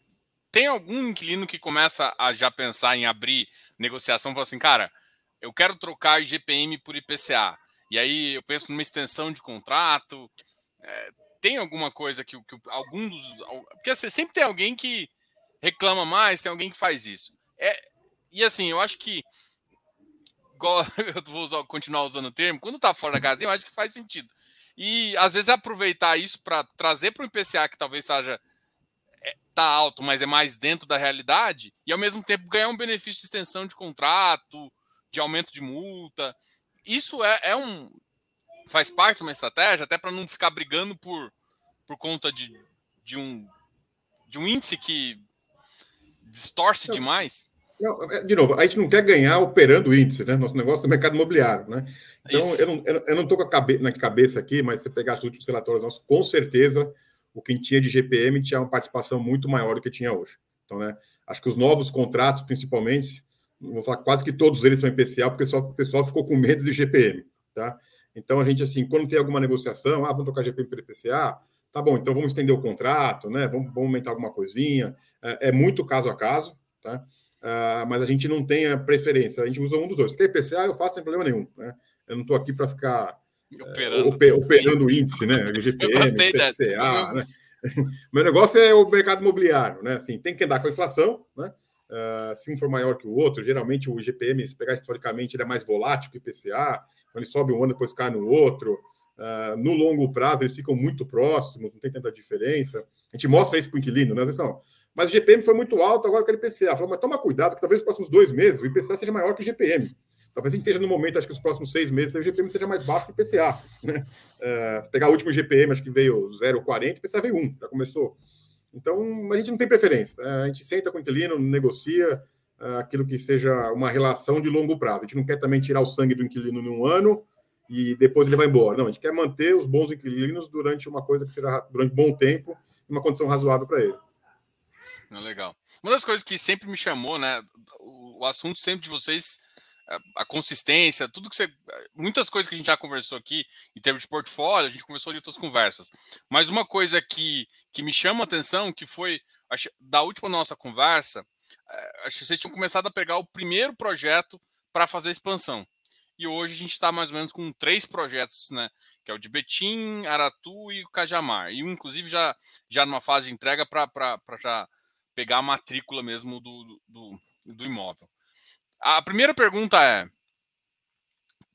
tem algum inquilino que começa a já pensar em abrir negociação falar assim, cara eu quero trocar IGPM por IPCA. E aí eu penso numa extensão de contrato. É, tem alguma coisa que, que algum dos. Porque assim, sempre tem alguém que reclama mais, tem alguém que faz isso. É, e assim, eu acho que. *laughs* Eu vou usar, continuar usando o termo, quando tá fora da casinha, eu acho que faz sentido. e às vezes aproveitar isso para trazer para o IPCA que talvez seja tá alto, mas é mais dentro da realidade, e ao mesmo tempo ganhar um benefício de extensão de contrato, de aumento de multa. Isso é, é um faz parte de uma estratégia, até para não ficar brigando por, por conta de, de, um, de um índice que distorce demais. Não, é, de novo, a gente não quer ganhar operando o índice, né? Nosso negócio é mercado imobiliário, né? Então, eu não, eu não tô com a cabeça, na cabeça aqui, mas se pegar os últimos relatórios nossos, com certeza o que tinha de GPM tinha uma participação muito maior do que tinha hoje. Então, né? Acho que os novos contratos, principalmente, vou falar quase que todos eles são especial, porque só, o pessoal ficou com medo de GPM, tá? Então, a gente, assim, quando tem alguma negociação, ah, vamos trocar GPM pelo IPCA, tá bom, então vamos estender o contrato, né? Vamos, vamos aumentar alguma coisinha. É, é muito caso a caso, tá? Uh, mas a gente não tem a preferência, a gente usa um dos dois. Se quer IPCA, eu faço sem problema nenhum. Né? Eu não estou aqui para ficar operando, operando o índice, né? O GPM, IPCA. Né? *laughs* Meu negócio é o mercado imobiliário, né? Assim, tem que andar com a inflação, né? Uh, se um for maior que o outro, geralmente o GPM, se pegar historicamente, ele é mais volátil que o IPCA, então ele sobe um ano, depois cai no outro. Uh, no longo prazo, eles ficam muito próximos, não tem tanta diferença. A gente mostra isso para o inquilino, né? Atenção, mas o GPM foi muito alto, agora eu quero IPCA. Falou, mas toma cuidado, que talvez nos próximos dois meses o IPCA seja maior que o GPM. Talvez esteja no momento, acho que os próximos seis meses, o GPM seja mais baixo que o IPCA. Né? Uh, se pegar o último GPM, acho que veio 0,40, o IPCA veio 1, já começou. Então, a gente não tem preferência. Uh, a gente senta com o inquilino, negocia uh, aquilo que seja uma relação de longo prazo. A gente não quer também tirar o sangue do inquilino num ano e depois ele vai embora. Não, a gente quer manter os bons inquilinos durante uma coisa que seja durante bom tempo, uma condição razoável para ele. Legal. Uma das coisas que sempre me chamou, né? O, assunto sempre de vocês, a, a, consistência, tudo que você. Muitas coisas que a gente já conversou aqui, em termos de portfólio, a gente conversou de outras conversas. Mas uma coisa que, que me chama a atenção, que foi acho, da última nossa conversa, é, acho que vocês tinham começado a pegar o primeiro projeto para fazer expansão. E hoje a gente está mais ou menos com três projetos, né? Que é o de Betim, Aratu e o Cajamar. E um, inclusive, já, já numa fase de entrega para já pegar a matrícula mesmo do, do, do imóvel. A primeira pergunta é: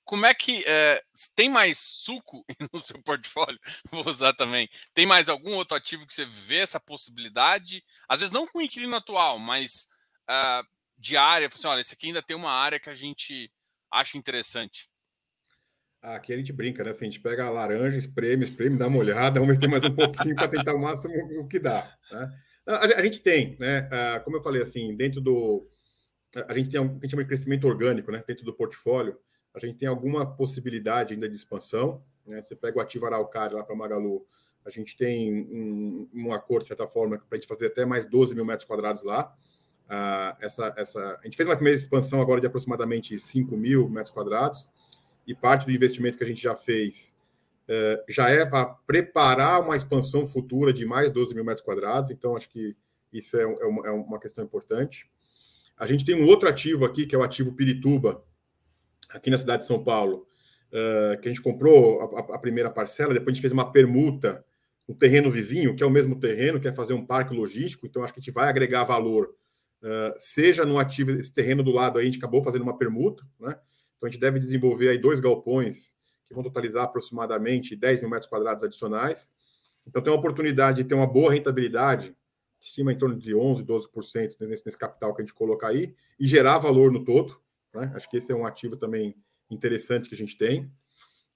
como é que é, tem mais suco *laughs* no seu portfólio? Vou usar também. Tem mais algum outro ativo que você vê essa possibilidade? Às vezes não com o inquilino atual, mas uh, de área. Assim, olha, esse aqui ainda tem uma área que a gente acha interessante. Aqui a gente brinca, né? Assim, a gente pega a laranja, espreme, espreme, dá uma olhada, *laughs* vamos tem mais um pouquinho para tentar o máximo o que dá. Né? A, a gente tem, né? Ah, como eu falei, assim, dentro do. A gente tem um, a gente chama de crescimento orgânico, né? Dentro do portfólio, a gente tem alguma possibilidade ainda de expansão. Né? Você pega o ativo Araucária lá para Magalu, a gente tem um, um acordo, de certa forma, para a gente fazer até mais 12 mil metros quadrados lá. Uh, essa, essa, a gente fez uma primeira expansão agora de aproximadamente 5 mil metros quadrados, e parte do investimento que a gente já fez é, já é para preparar uma expansão futura de mais 12 mil metros quadrados, então acho que isso é, é, é uma questão importante. A gente tem um outro ativo aqui, que é o ativo Pirituba, aqui na cidade de São Paulo, uh, que a gente comprou a, a, primeira parcela, depois a gente fez uma permuta no terreno vizinho, que é o mesmo terreno, que é fazer um parque logístico, então acho que a gente vai agregar valor, uh, seja no ativo, esse terreno do lado aí, a gente acabou fazendo uma permuta, né? Então a gente deve desenvolver aí dois galpões que vão totalizar aproximadamente 10 mil metros quadrados adicionais. Então, tem uma oportunidade de ter uma boa rentabilidade, estima em torno de 11%, 12% nesse, nesse capital que a gente colocar aí, e gerar valor no todo. Né? Acho que esse é um ativo também interessante que a gente tem.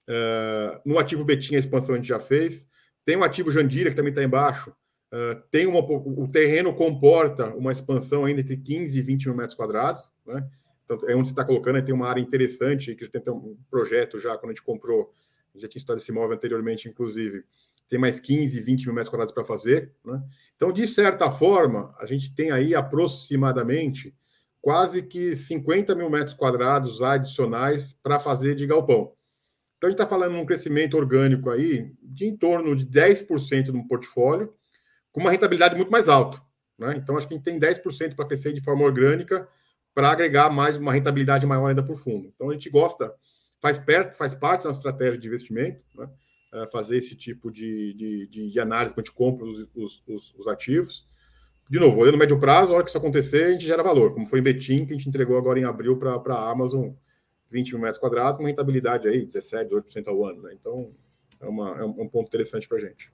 Uh, no ativo Betim, a expansão a gente já fez. Tem o ativo Jandira, que também está embaixo. Uh, tem uma, o terreno comporta uma expansão ainda entre 15 e 20 mil metros quadrados. Né? Então, é onde você está colocando, tem uma área interessante, que tem um projeto já, quando a gente comprou, já tinha estudado esse imóvel anteriormente, inclusive, tem mais 15, 20 mil metros quadrados para fazer. Né? Então, de certa forma, a gente tem aí aproximadamente quase que 50 mil metros quadrados adicionais para fazer de galpão. Então, a gente está falando de um crescimento orgânico aí de em torno de 10% no portfólio, com uma rentabilidade muito mais alta. Né? Então, acho que a gente tem 10% para crescer de forma orgânica para agregar mais uma rentabilidade maior ainda para o fundo. Então a gente gosta, faz, perto, faz parte da nossa estratégia de investimento, né? É, fazer esse tipo de, de, de, análise quando a gente compra os, os, os, ativos. De novo, olhando no médio prazo, a hora que isso acontecer, a gente gera valor, como foi em Betim, que a gente entregou agora em abril para a Amazon 20 mil metros quadrados, com rentabilidade aí, 17, 18% ao ano. Né? Então, é, uma, é um ponto interessante para a gente.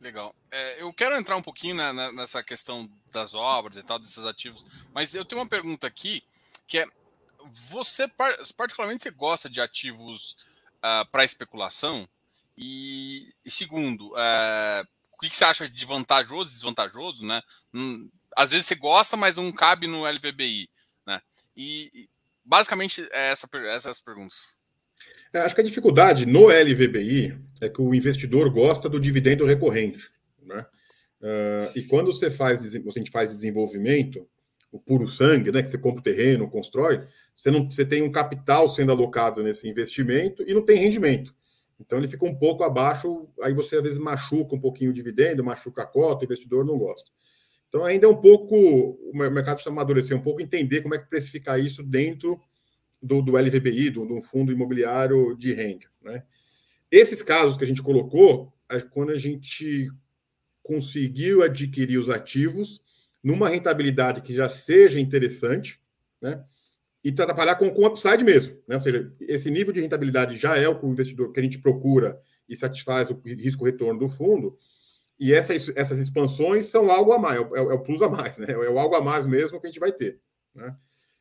Legal. É, eu quero entrar um pouquinho nessa questão das obras e tal, desses ativos, mas eu tenho uma pergunta aqui que é: você, particularmente, você gosta de ativos uh, ah, para especulação? E, e segundo, uh, o que, que, você acha de vantajoso e desvantajoso, né? Hum, às vezes você gosta, mas não cabe no LVBI, né? E basicamente é essa, essas perguntas. É, acho que a dificuldade no LVBI é que o investidor gosta do dividendo recorrente, né? Uh, e quando você faz, gente faz desenvolvimento, o puro sangue, né, que você compra o terreno, constrói, você não, você tem um capital sendo alocado nesse investimento e não tem rendimento. Então ele fica um pouco abaixo, aí você às vezes machuca um pouquinho o dividendo, machuca a cota, o investidor não gosta. Então ainda é um pouco, o mercado precisa amadurecer um pouco, entender como é que precificar isso dentro do, do LVBI, do, do fundo imobiliário de renda. Né? Esses casos que a gente colocou, é quando a gente conseguiu adquirir os ativos numa rentabilidade que já seja interessante, né? E trabalhar com, com upside mesmo. Né? Ou seja, esse nível de rentabilidade já é o que o investidor que a gente procura e satisfaz o risco-retorno do fundo. E essas, essas expansões são algo a mais, é, é, o plus a mais, *laughs* né? É o algo a mais mesmo que a gente vai ter. Né?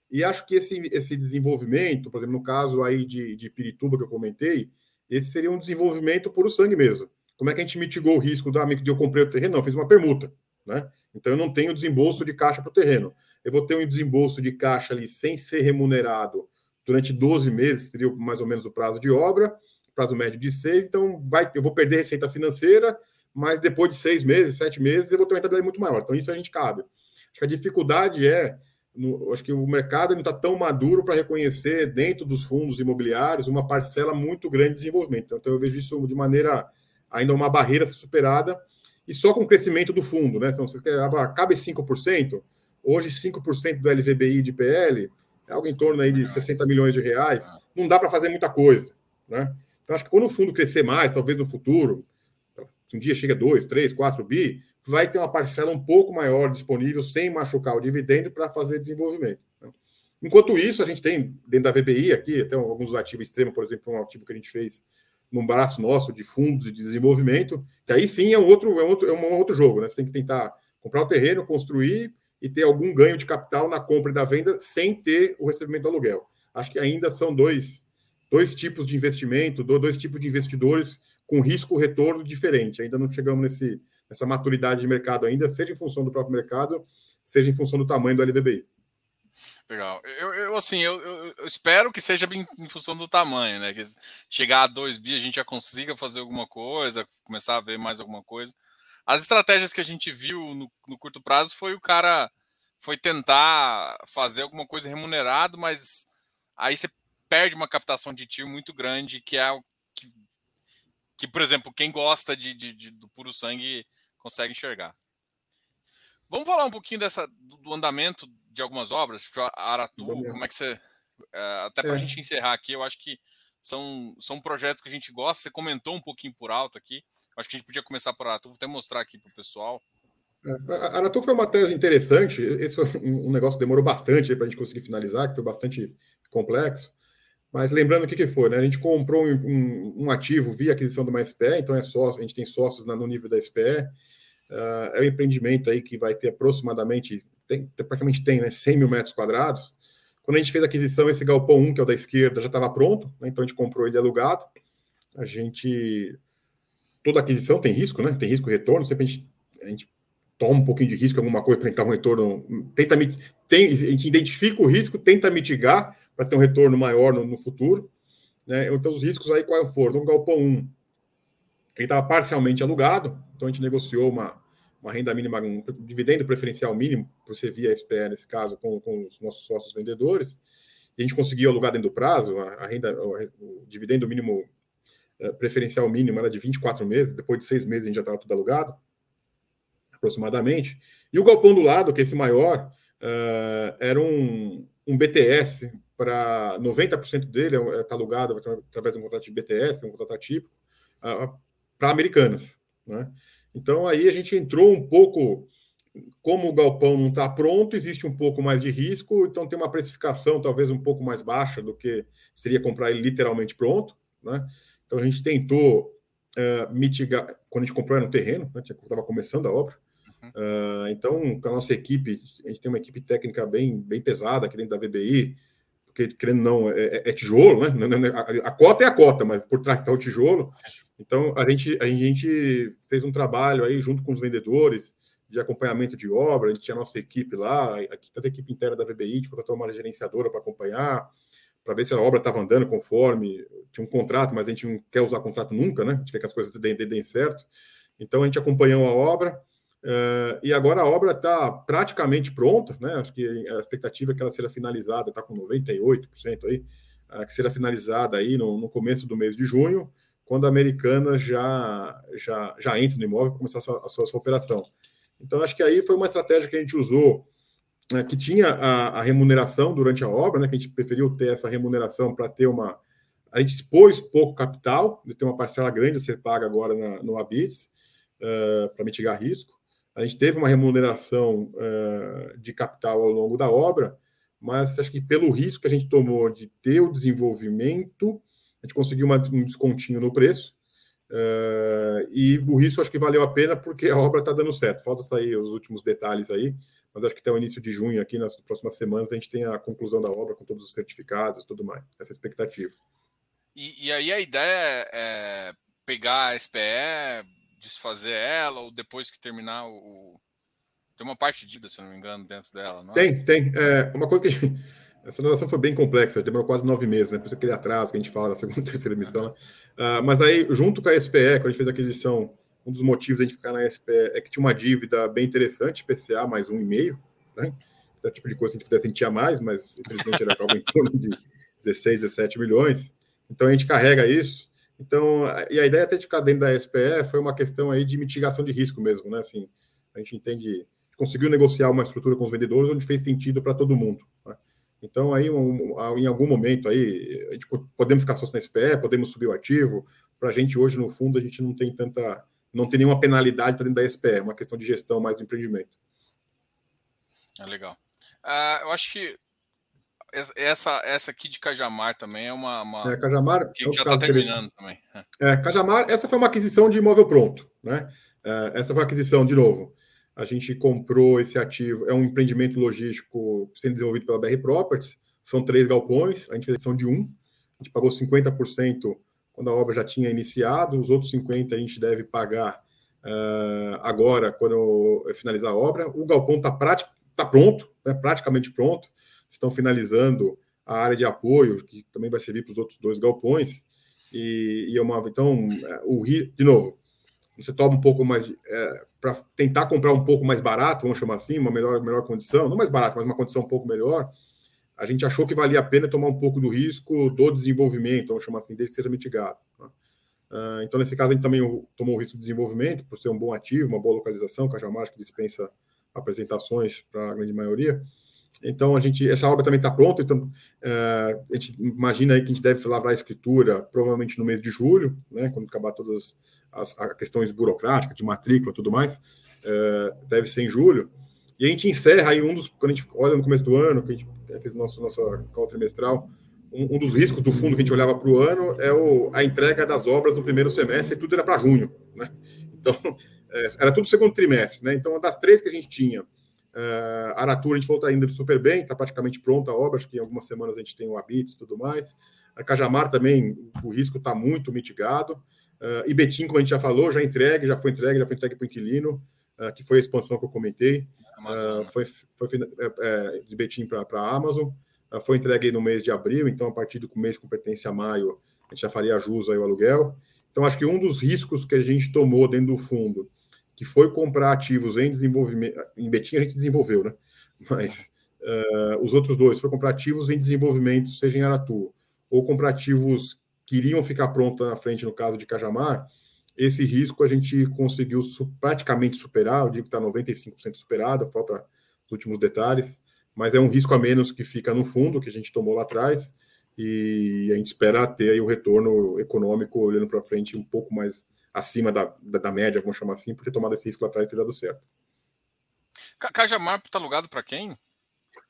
E acho que esse, esse desenvolvimento, por exemplo, no caso aí de, de Pirituba que eu comentei, esse seria um desenvolvimento por o sangue mesmo. Como é que a gente mitigou o risco da de eu comprei o terreno? Não, fiz uma permuta, né? Então eu não tenho desembolso de caixa para o terreno eu vou ter um desembolso de caixa ali sem ser remunerado durante 12 meses, seria mais ou menos o prazo de obra, prazo médio de seis, então vai, eu vou perder receita financeira, mas depois de seis meses, sete meses, eu vou ter uma rentabilidade muito maior. Então, isso a gente cabe. Acho que a dificuldade é, no, acho que o mercado não está tão maduro para reconhecer dentro dos fundos imobiliários uma parcela muito grande de desenvolvimento. Então, eu vejo isso de maneira ainda uma barreira superada, e só com o crescimento do fundo, né? Então, você quer, ah, cabe 5%, Hoje, 5% do LVBI de PL é algo em torno aí de 60 milhões de reais. Não dá para fazer muita coisa. Né? Então, acho que quando o fundo crescer mais, talvez no futuro, se um dia chega a 2, 3, 4 bi, vai ter uma parcela um pouco maior disponível, sem machucar o dividendo, para fazer desenvolvimento. Né? Enquanto isso, a gente tem dentro da VBI aqui, até alguns ativos extremos, por exemplo, um ativo que a gente fez num braço nosso de fundos de desenvolvimento, que aí sim é um outro, é um outro, é um outro jogo, né? Você tem que tentar comprar o terreno, construir e ter algum ganho de capital na compra e da venda sem ter o recebimento do aluguel. Acho que ainda são dois, dois tipos de investimento, dois tipos de investidores com risco-retorno diferente. Ainda não chegamos nesse, nessa maturidade de mercado ainda, seja em função do próprio mercado, seja em função do tamanho do LVBI. Legal. Eu, eu assim, eu, eu, espero que seja em função do tamanho, né? Que chegar a dois bi a gente já consiga fazer alguma coisa, começar a ver mais alguma coisa. As estratégias que a gente viu no, no curto prazo foi o cara foi tentar fazer alguma coisa remunerado, mas aí você perde uma captação de tiro muito grande, que é o que, que por exemplo, quem gosta de, de, de, do puro sangue consegue enxergar. Vamos falar um pouquinho dessa, do andamento de algumas obras, tipo Aratu, como é que você. Eh, até para a é. gente encerrar aqui, eu acho que são, são projetos que a gente gosta. Você comentou um pouquinho por alto aqui. Acho que a gente podia começar por Aratu, vou até mostrar aqui para o pessoal. É, a Aratu foi uma tese interessante. Esse foi um negócio que demorou bastante para a gente conseguir finalizar, que foi bastante complexo. Mas lembrando o que, que foi, né? A gente comprou um, um, um, ativo via aquisição de uma SPE, então é sócio, a gente tem sócios no nível da SPE. Uh, ah, é um empreendimento aí que vai ter aproximadamente, tem, praticamente tem, né, 100 mil metros quadrados. Quando a gente fez a aquisição, esse galpão 1, que é o da esquerda, já estava pronto, né? então a gente comprou ele alugado. A gente toda aquisição tem risco, né? Tem risco retorno, sempre a gente, a gente toma um pouquinho de risco, alguma coisa para tentar um retorno, tenta tem, a gente identifica o risco, tenta mitigar para ter um retorno maior no, no, futuro. Né? Então, os riscos aí qual foram? No Galpão 1, ele estava parcialmente alugado, então a gente negociou uma, uma renda mínima, um dividendo preferencial mínimo, por ser via SPE nesse caso, com, com os nossos sócios vendedores, e a gente conseguiu alugar dentro do prazo, a, a renda, o, o dividendo mínimo preferencial mínimo era de 24 meses, depois de seis meses a gente já estava tudo alugado, aproximadamente. E o galpão do lado, que é esse maior, uh, era um, um BTS para 90% dele, está é, alugado através de um contrato de BTS, um contrato típico, uh, para americanas. Né? Então aí a gente entrou um pouco, como o galpão não está pronto, existe um pouco mais de risco, então tem uma precificação talvez um pouco mais baixa do que seria comprar ele literalmente pronto. Né? Então a gente tentou uh, mitigar, quando a gente comprou era no terreno, né, estava começando a obra. Uh, então, com a nossa equipe, a gente tem uma equipe técnica bem, bem pesada aqui dentro da VBI, porque, querendo não, é, é, é tijolo, né? A, a, cota é a cota, mas por trás está o tijolo. Então, a gente, a gente fez um trabalho aí junto com os vendedores de acompanhamento de obra, a gente tinha a nossa equipe lá, aqui toda a equipe inteira da VBI, a gente contratou uma gerenciadora para acompanhar, para ver se a obra estava andando conforme, tinha um contrato, mas a gente não quer usar contrato nunca, né? A gente quer que as coisas deem, deem certo. Então, a gente acompanhou a obra, Uh, e agora a obra está praticamente pronta, né? Acho que a expectativa é que ela seja finalizada, está com 98% aí, uh, que será finalizada aí no, no, começo do mês de junho, quando a americana já, já, já entra no imóvel e começar a sua, a, sua, a sua, operação. Então, acho que aí foi uma estratégia que a gente usou, né, que tinha a, a, remuneração durante a obra, né? Que a gente preferiu ter essa remuneração para ter uma. A gente expôs pouco capital, ter uma parcela grande a ser paga agora na, no ABITS, uh, para mitigar risco. A gente teve uma remuneração uh, de capital ao longo da obra, mas acho que pelo risco que a gente tomou de ter o desenvolvimento, a gente conseguiu uma, um descontinho no preço. Uh, e o risco acho que valeu a pena porque a obra está dando certo. Falta sair os últimos detalhes aí, mas acho que até o início de junho, aqui nas próximas semanas, a gente tem a conclusão da obra com todos os certificados e tudo mais. Essa é a expectativa. E, e aí a ideia é pegar a SPE, desfazer ela ou depois que terminar o. Tem uma parte dívida, se não me engano, dentro dela, é? Tem, tem. É, uma coisa que. *laughs* Essa transação foi bem complexa, demorou quase nove meses, né? Por isso aquele atraso que a gente fala da segunda e *laughs* terceira emissão. Né? Uh, mas aí, junto com a SPE, quando a gente fez a aquisição, um dos motivos de a gente ficar na SPE é que tinha uma dívida bem interessante, PCA mais um e meio, né? É tipo de coisa que a gente pudesse sentir a mais, mas infelizmente era algo em torno de *laughs* 16, 17 milhões. Então a gente carrega isso. Então, e a ideia até de ficar dentro da SPE foi uma questão aí de mitigação de risco mesmo, né? Assim, a gente entende, conseguiu negociar uma estrutura com os vendedores onde fez sentido para todo mundo. Né? Então, aí, um, em algum momento aí, a gente podemos ficar só na SPE, podemos subir o ativo. Para a gente hoje, no fundo, a gente não tem tanta, não tem nenhuma penalidade dentro da SPE, é uma questão de gestão mais do empreendimento. É legal. Uh, eu acho que essa, essa aqui de Cajamar também é uma. uma... É, Cajamar. Que é já está terminando também. É. é, Cajamar, essa foi uma aquisição de imóvel pronto. Né? É, essa foi a aquisição, de novo. A gente comprou esse ativo, é um empreendimento logístico sendo desenvolvido pela BR Properties. São três galpões, a gente fez a de um. A gente pagou 50% quando a obra já tinha iniciado, os outros 50% a gente deve pagar uh, agora, quando finalizar a obra. O galpão está tá pronto, né, praticamente pronto estão finalizando a área de apoio, que também vai servir para os outros dois galpões. E, e é uma, então, é, o de novo, você toma um pouco mais é, para tentar comprar um pouco mais barato, vamos chamar assim, uma melhor, melhor condição, não mais barato, mas uma condição um pouco melhor. A gente achou que valia a pena tomar um pouco do risco do desenvolvimento, vamos chamar assim, desde que seja mitigado. Uh, então, nesse caso, a gente também tomou o risco de desenvolvimento, por ser um bom ativo, uma boa localização, Cajamar, que dispensa apresentações para a grande maioria. Então, a gente, essa obra também está pronta, então é, a gente imagina aí que a gente deve lavrar a escritura provavelmente no mês de julho, né, quando acabar todas as, as questões burocráticas, de matrícula tudo mais, é, deve ser em julho. E a gente encerra aí um dos, quando a gente olha no começo do ano, que a gente fez nosso, nossa call trimestral, um, um, dos riscos do fundo que a gente olhava para o ano é o, a entrega das obras no primeiro semestre, e tudo era para junho, né? Então, *laughs* é, era tudo segundo trimestre, né? Então, das três que a gente tinha, Uh, Aratura, a gente falou, está indo super bem, está praticamente pronta a obra, acho que em algumas semanas a gente tem o Habits e tudo mais. A Cajamar também, o risco está muito mitigado. Uh, e Betim, como a gente já falou, já entregue, já foi entregue, já foi entregue para o inquilino, uh, que foi a expansão que eu comentei. Uh, foi, foi é, é, de Betim para a Amazon. foi entregue no mês de abril, então a partir do mês de competência maio, a gente já faria jus aí o aluguel. Então, acho que um dos riscos que a gente tomou dentro do fundo que foi comprar ativos em desenvolvimento. Em Betim a gente desenvolveu, né? Mas uh, os outros dois foi comprar ativos em desenvolvimento, seja em Aratu, ou comprar ativos que iriam ficar prontos na frente, no caso de Cajamar. Esse risco a gente conseguiu su praticamente superar, eu digo que está 95% superado, falta os últimos detalhes, mas é um risco a menos que fica no fundo, que a gente tomou lá atrás, e a gente espera ter o retorno econômico olhando para frente um pouco mais acima da, da, da, média, vamos chamar assim, por ter tomado esse risco lá atrás ter dado certo. Cajamar está alugado para quem?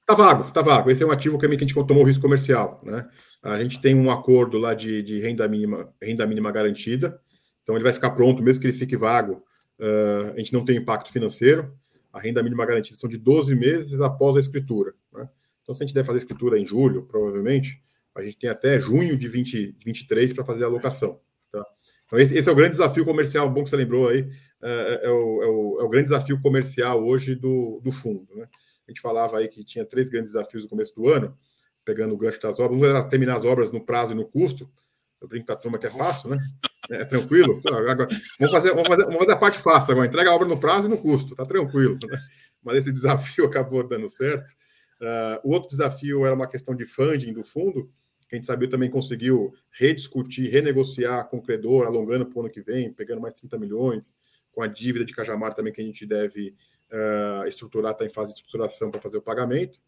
Tá vago, tá vago. Esse é um ativo que a gente tomou risco comercial, né? A gente tem um acordo lá de, de renda mínima, renda mínima garantida. Então ele vai ficar pronto, mesmo que ele fique vago, uh, a gente não tem impacto financeiro. A renda mínima garantida são de 12 meses após a escritura. Né? Então, se a gente deve fazer a escritura em julho, provavelmente, a gente tem até junho de 2023 para fazer a alocação. Tá? Então, esse, esse, é o grande desafio comercial, bom que você lembrou aí, é, é, o, é, o, é o, grande desafio comercial hoje do, do fundo. Né? A gente falava aí que tinha três grandes desafios no começo do ano, pegando o gancho das obras. Um era terminar as obras no prazo e no custo. Eu brinco com a turma que é fácil, né? É, tranquilo. Agora, vamos, fazer, vamos, fazer, vamos fazer a parte fácil agora. Entrega a obra no prazo e no custo, tá tranquilo. Né? Mas esse *laughs* desafio acabou dando certo. Uh, o outro desafio era uma questão de funding do fundo, que a gente sabia também conseguiu rediscutir, renegociar com o credor, alongando para o ano que vem, pegando mais 30 milhões, com a dívida de Cajamar também que a gente deve uh, estruturar, está em fase de estruturação para fazer o pagamento.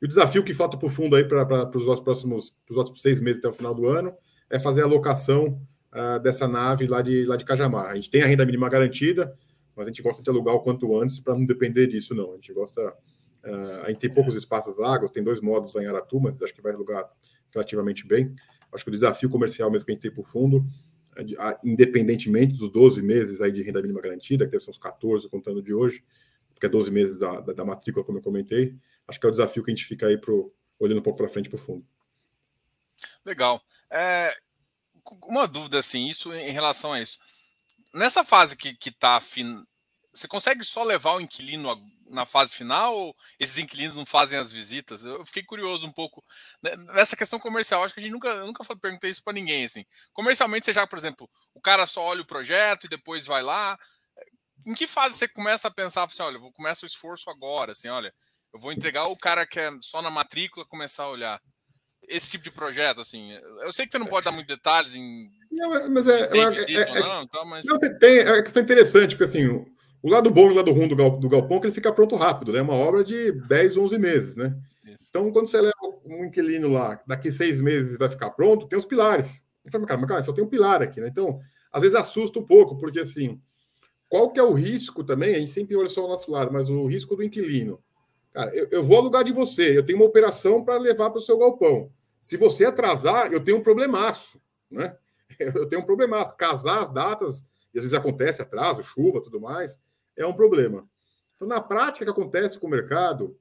E o desafio que falta para o fundo aí para os próximos os outros seis meses até o final do ano é fazer a locação uh, dessa nave lá de, lá de Cajamar. A gente tem a renda mínima garantida, mas a gente gosta de alugar o quanto antes para não depender disso, não. A gente gosta. Uh, a gente tem poucos espaços vagos, tem dois módulos lá em Aratu, mas acho que vai alugar relativamente bem. Acho que o desafio comercial mesmo que a gente tem para o fundo, é independentemente dos 12 meses aí de renda mínima garantida, que deve ser uns 14 contando de hoje, porque é 12 meses da, da, da, matrícula, como eu comentei. Acho que é o desafio que a gente fica aí pro, olhando um pouco para frente para o fundo. Legal. É, uma dúvida, assim, isso em relação a isso. Nessa fase que está fin... você consegue só levar o inquilino na fase final ou esses inquilinos não fazem as visitas? Eu fiquei curioso um pouco né, nessa questão comercial. Acho que a gente nunca, nunca perguntei isso para ninguém. Assim. Comercialmente, você já, por exemplo, o cara só olha o projeto e depois vai lá em que fase você começa a pensar assim, olha, vou começar o esforço agora, assim, olha, eu vou entregar o cara que é só na matrícula começar a olhar esse tipo de projeto, assim. Eu sei que você não pode dar muitos detalhes em não, mas é, tem é, é, ou não, então, mas... não tem, tem, é questão interessante, porque assim, o, o lado bom e o lado ruim do, gal, do galpão é que ele fica pronto rápido, né? É uma obra de 10, 11 meses, né? Isso. Então, quando você leva um inquilino lá, daqui seis meses vai ficar pronto, tem os pilares. Ele fala, cara, mas cara, só tem um pilar aqui, né? Então, às vezes assusta um pouco, porque assim, qual que é o risco também? A gente sempre olha só o nosso lado, mas o risco do inquilino. Cara, eu, eu vou alugar de você, eu tenho uma operação para levar para o seu galpão. Se você atrasar, eu tenho um problemaço, né? *laughs* Eu tenho um problemaço. Casar as datas, e às vezes acontece atraso, chuva, tudo mais, é um problema. Então, na prática, que acontece com o mercado,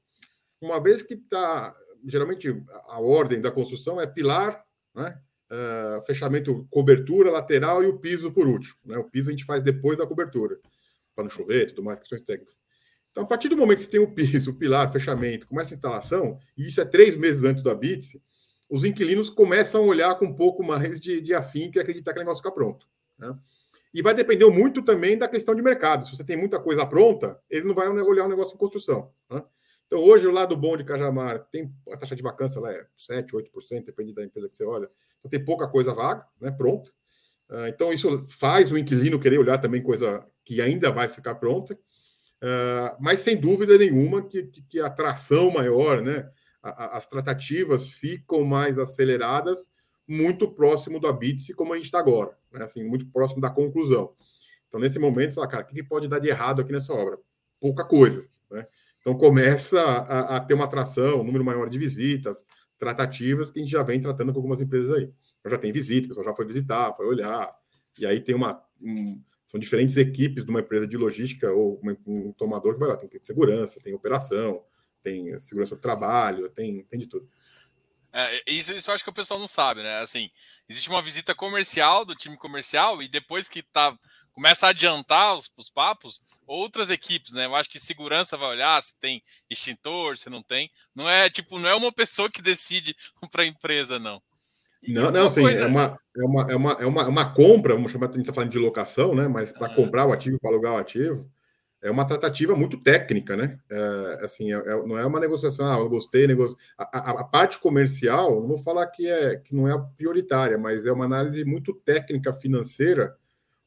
uma vez que está, geralmente, a ordem da construção é pilar, né? uh, fechamento, cobertura, lateral e o piso por último. Né? O piso a gente faz depois da cobertura, para não chover tudo mais, questões técnicas. Então, a partir do momento que você tem o piso, o pilar, fechamento, começa a instalação, e isso é três meses antes do BITS, os inquilinos começam a olhar com um pouco mais de, de afinco e acreditar que o negócio fica pronto. Né? E vai depender muito também da questão de mercado. Se você tem muita coisa pronta, ele não vai olhar o negócio em construção. Né? Então, hoje, o lado bom de Cajamar tem a taxa de vacância lá é 7, 8%, depende da empresa que você olha. Então, tem pouca coisa vaga, né, pronta. Uh, então, isso faz o inquilino querer olhar também coisa que ainda vai ficar pronta. Uh, mas, sem dúvida nenhuma, que, que, que a atração maior, né, as tratativas ficam mais aceleradas muito próximo do Abitse, como a gente está agora, né, assim, muito próximo da conclusão. Então, nesse momento, fala, cara, o que pode dar de errado aqui nessa obra? Pouca coisa. Né? Então começa a, a, ter uma atração, um número maior de visitas, tratativas que a gente já vem tratando com algumas empresas aí. Então, já tem visita, o pessoal já foi visitar, foi olhar, e aí tem uma. Um, são diferentes equipes de uma empresa de logística ou uma, um tomador que vai lá, tem segurança, tem operação, tem segurança do trabalho, tem, tem de tudo. É, isso, isso eu acho que o pessoal não sabe, né? Assim, existe uma visita comercial do time comercial e depois que tá começa a adiantar os, os papos, outras equipes, né? Eu acho que segurança vai olhar se tem extintor, se não tem. Não é tipo, não é uma pessoa que decide *laughs* para a empresa, não. Não, não, sim, coisa... é, uma, é, uma, é, uma, é, uma, é uma compra, vamos chamar, a gente está falando de locação, né? Mas para comprar o ativo, para alugar o ativo, é uma tratativa muito técnica, né? É, assim, é, é não é uma negociação, ah, eu gostei, negocio... A, a, a, parte comercial, não vou falar que, é, que não é prioritária, mas é uma análise muito técnica financeira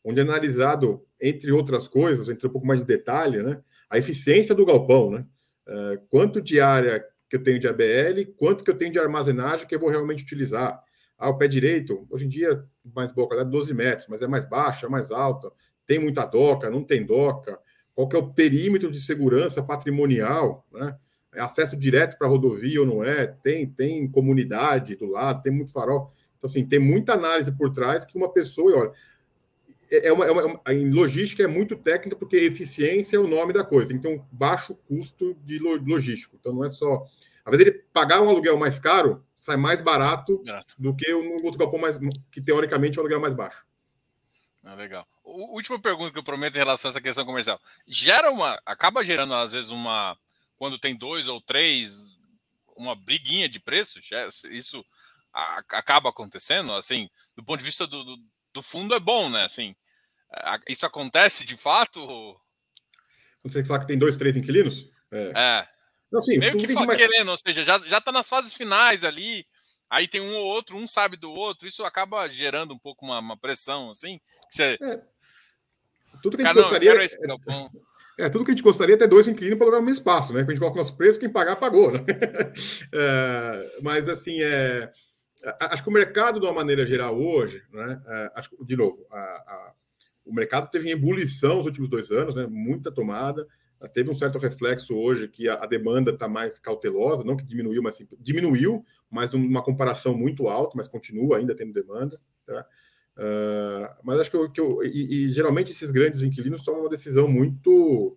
onde é analisado, entre outras coisas, entre um pouco mais de detalhe, né, a eficiência do galpão, né? Uh, quanto de área que eu tenho de ABL, quanto que eu tenho de armazenagem que eu vou realmente utilizar. Ah, o pé direito, hoje em dia, mais boa qualidade, 12 metros, mas é mais baixa, é mais alta, tem muita doca, não tem doca, qual que é o perímetro de segurança patrimonial, né? é acesso direto para a rodovia ou não é, tem, tem comunidade do lado, tem muito farol. Então, assim, tem muita análise por trás que uma pessoa, olha, é, é uma, é uma, em logística é muito técnica, porque eficiência é o nome da coisa, um baixo custo de logístico. Então, não é só. Às vezes, ele pagar um aluguel mais caro sai mais barato do que um outro galpão mais, que teoricamente é um aluguel mais baixo. Ah, legal. O, última pergunta que eu prometo em relação a essa questão comercial. Gera uma. Acaba gerando, às vezes, uma. Quando tem dois ou três, uma briguinha de preço? Isso a, acaba acontecendo? Assim, do ponto de vista do, do, do, fundo, é bom, né? Assim, isso acontece de fato? Quando você fala que tem dois, três inquilinos? É. é. Assim, Meio que querendo, ou seja, já, já tá nas fases finais ali. Aí tem um ou outro, um sabe do outro, isso acaba gerando um pouco uma, uma pressão, assim. Que você... é. Tudo que a gente Cara, gostaria. Não, é, *laughs* é, tudo que a gente gostaria é ter dois inquilinos para alugar o mesmo espaço, né? Quando a gente coloca o nosso preço, quem pagar, pagou, né? *laughs* é, mas assim, é, acho que o mercado, de uma maneira geral, hoje, né? É, acho, de novo, a, a, o mercado teve em ebulição nos últimos dois anos, né? Muita tomada. Teve um certo reflexo hoje que a, a demanda está mais cautelosa, não que diminuiu, mas diminuiu, mas numa comparação muito alta, mas continua ainda tendo demanda. Tá? Uh, mas acho que, eu, que eu, e, e, geralmente esses grandes inquilinos tomam uma decisão muito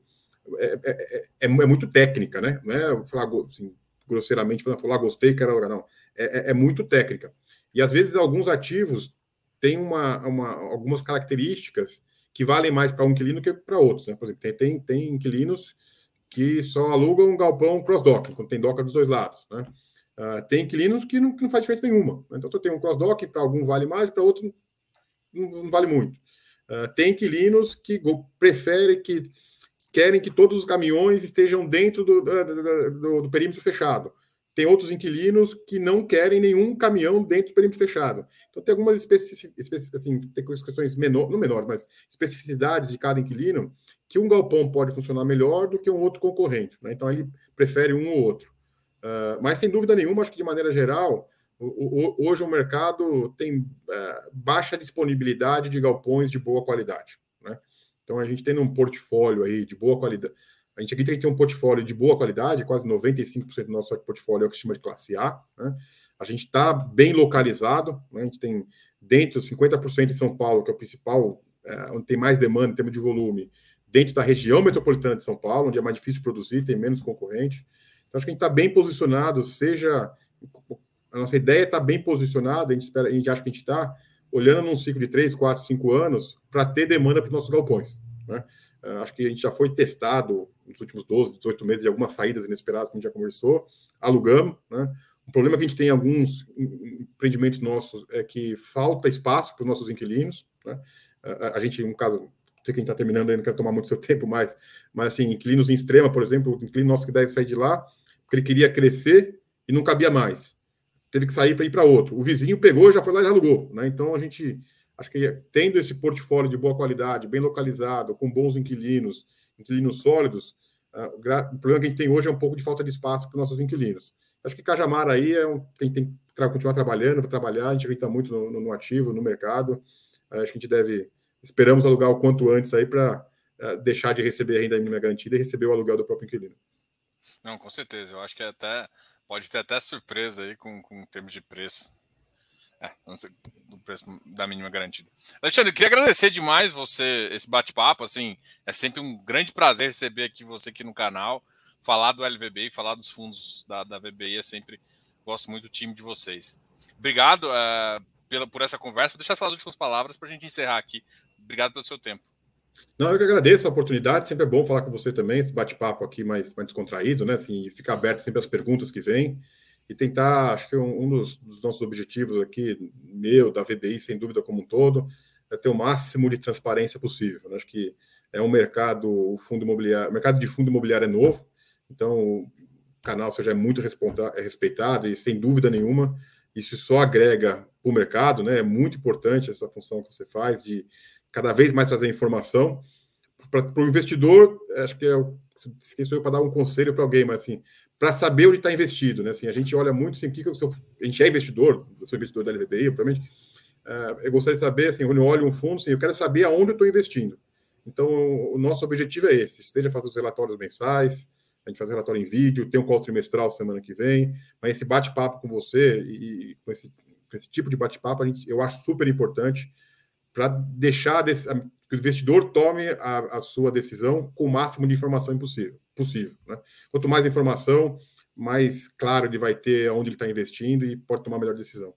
é, é, é, é, é muito técnica, né? Não é falar assim, grosseiramente falando, falar gostei, quero alugar, não. É, é, muito técnica. E às vezes alguns ativos têm uma, uma algumas características que valem mais para um inquilino que para outros. Né? Por exemplo, tem, tem, tem inquilinos que só alugam um galpão cross-dock, quando tem doca dos dois lados. Né? Uh, tem inquilinos que não, que não faz diferença nenhuma. Né? Então, eu tenho um cross-dock, para algum vale mais, para outro não, não, vale muito. Uh, tem inquilinos que preferem que querem que todos os caminhões estejam dentro do, do, do, do perímetro fechado. Tem outros inquilinos que não querem nenhum caminhão dentro do perímetro fechado. Então, tem algumas assim, tem questões menor, não menores, mas especificidades de cada inquilino que um galpão pode funcionar melhor do que um outro concorrente. Né? Então, ele prefere um ou outro. Uh, mas, sem dúvida nenhuma, acho que de maneira geral, o, o, hoje o mercado tem uh, baixa disponibilidade de galpões de boa qualidade. Né? Então, a gente tem um portfólio aí de boa qualidade a gente aqui tem que ter um portfólio de boa qualidade, quase 95% do nosso portfólio é o que se chama de classe A. Né? A gente está bem localizado, né? a gente tem dentro 50% em São Paulo, que é o principal, é, onde tem mais demanda em termos de volume, dentro da região metropolitana de São Paulo, onde é mais difícil produzir, tem menos concorrente. Então, acho que a gente está bem posicionado, seja. A nossa ideia está bem posicionada, a gente, espera, a gente acha que a gente está olhando num ciclo de 3, 4, 5 anos para ter demanda para os nossos galpões. Né? É, acho que a gente já foi testado nos últimos 12, 18 meses de algumas saídas inesperadas que a gente já conversou, alugamos, né? O problema que a gente tem em alguns empreendimentos nossos é que falta espaço para os nossos inquilinos, né? A, a gente, um caso, sei que a gente está terminando aí, não quero tomar muito seu *laughs* tempo mais, mas assim, inquilinos em extrema, por exemplo, o inquilino nosso que deve sair de lá, porque ele queria crescer e não cabia mais. Teve que sair para ir para outro. O vizinho pegou, já foi lá e alugou, né? Então a gente acho que tendo esse portfólio de boa qualidade, bem localizado, com bons inquilinos, inquilinos sólidos, o problema que a gente tem hoje é um pouco de falta de espaço para os nossos inquilinos. Acho que Cajamar aí é um, tem, tem que continuar trabalhando, trabalhar, a gente acredita muito no, no, ativo, no mercado. Uh, acho que a gente deve, esperamos alugar o quanto antes aí para uh, deixar de receber a renda mínima garantida e receber o aluguel do próprio inquilino. Não, com certeza. Eu acho que é até pode ter até surpresa aí com, com termos de preço. É, do preço da mínima garantida. Alexandre, eu queria agradecer demais você, esse bate-papo. Assim, é sempre um grande prazer receber aqui você aqui no canal, falar do LVBI, falar dos fundos da, da VBI. É sempre gosto muito do time de vocês. Obrigado uh, pela, por essa conversa. Vou deixar essas últimas palavras para a gente encerrar aqui. Obrigado pelo seu tempo. Não, eu que agradeço a oportunidade. Sempre é bom falar com você também. Esse bate-papo aqui mais, mais descontraído, né? Assim, ficar aberto sempre às perguntas que vêm e tentar, acho que um, um dos, dos, nossos objetivos aqui, meu, da VBI, sem dúvida como um todo, é ter o máximo de transparência possível. Né? Acho que é um mercado, o fundo imobiliário, o mercado de fundo imobiliário é novo, então o canal seja é muito é respeitado e sem dúvida nenhuma isso só agrega para o mercado, né? É muito importante essa função que você faz de cada vez mais trazer informação para o investidor. Acho que é esqueci eu para dar um conselho para alguém, mas assim, para saber onde está investido. Né? Assim, a gente olha muito, assim, que eu sou, a gente é investidor, eu sou investidor da LVBI, obviamente. Uh, eu gostaria de saber, assim, quando eu olho um fundo, assim, eu quero saber aonde eu estou investindo. Então, o nosso objetivo é esse, seja fazer os relatórios mensais, a a gente faz relatório em vídeo, tem um call trimestral semana que vem, mas esse bate-papo com você e com esse, com esse tipo de bate-papo, eu acho super importante para deixar desse, que o investidor tome a, a, sua decisão com o máximo de informação possível. Possível né? Quanto mais informação, mais claro ele vai ter onde ele está investindo e pode tomar a melhor decisão.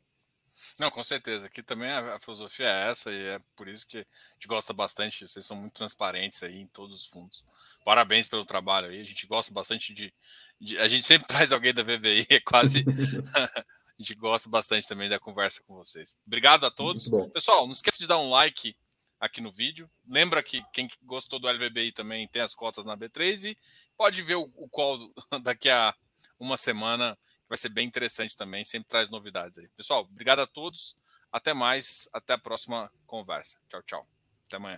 Não, com certeza. Aqui também a, filosofia é essa e é por isso que a gente gosta bastante. Vocês são muito transparentes aí em todos os fundos. Parabéns pelo trabalho aí. A gente gosta bastante de. de a gente sempre *laughs* traz alguém da VBI, é quase. *laughs* a gente gosta bastante também da conversa com vocês. Obrigado a todos. Pessoal, não esqueça de dar um like aqui no vídeo. Lembra que quem gostou do LVBI também tem as cotas na B3 e pode ver o, call *laughs* daqui a uma semana vai ser bem interessante também, sempre traz novidades aí. Pessoal, obrigado a todos, até mais, até a próxima conversa. Tchau, tchau. Até amanhã.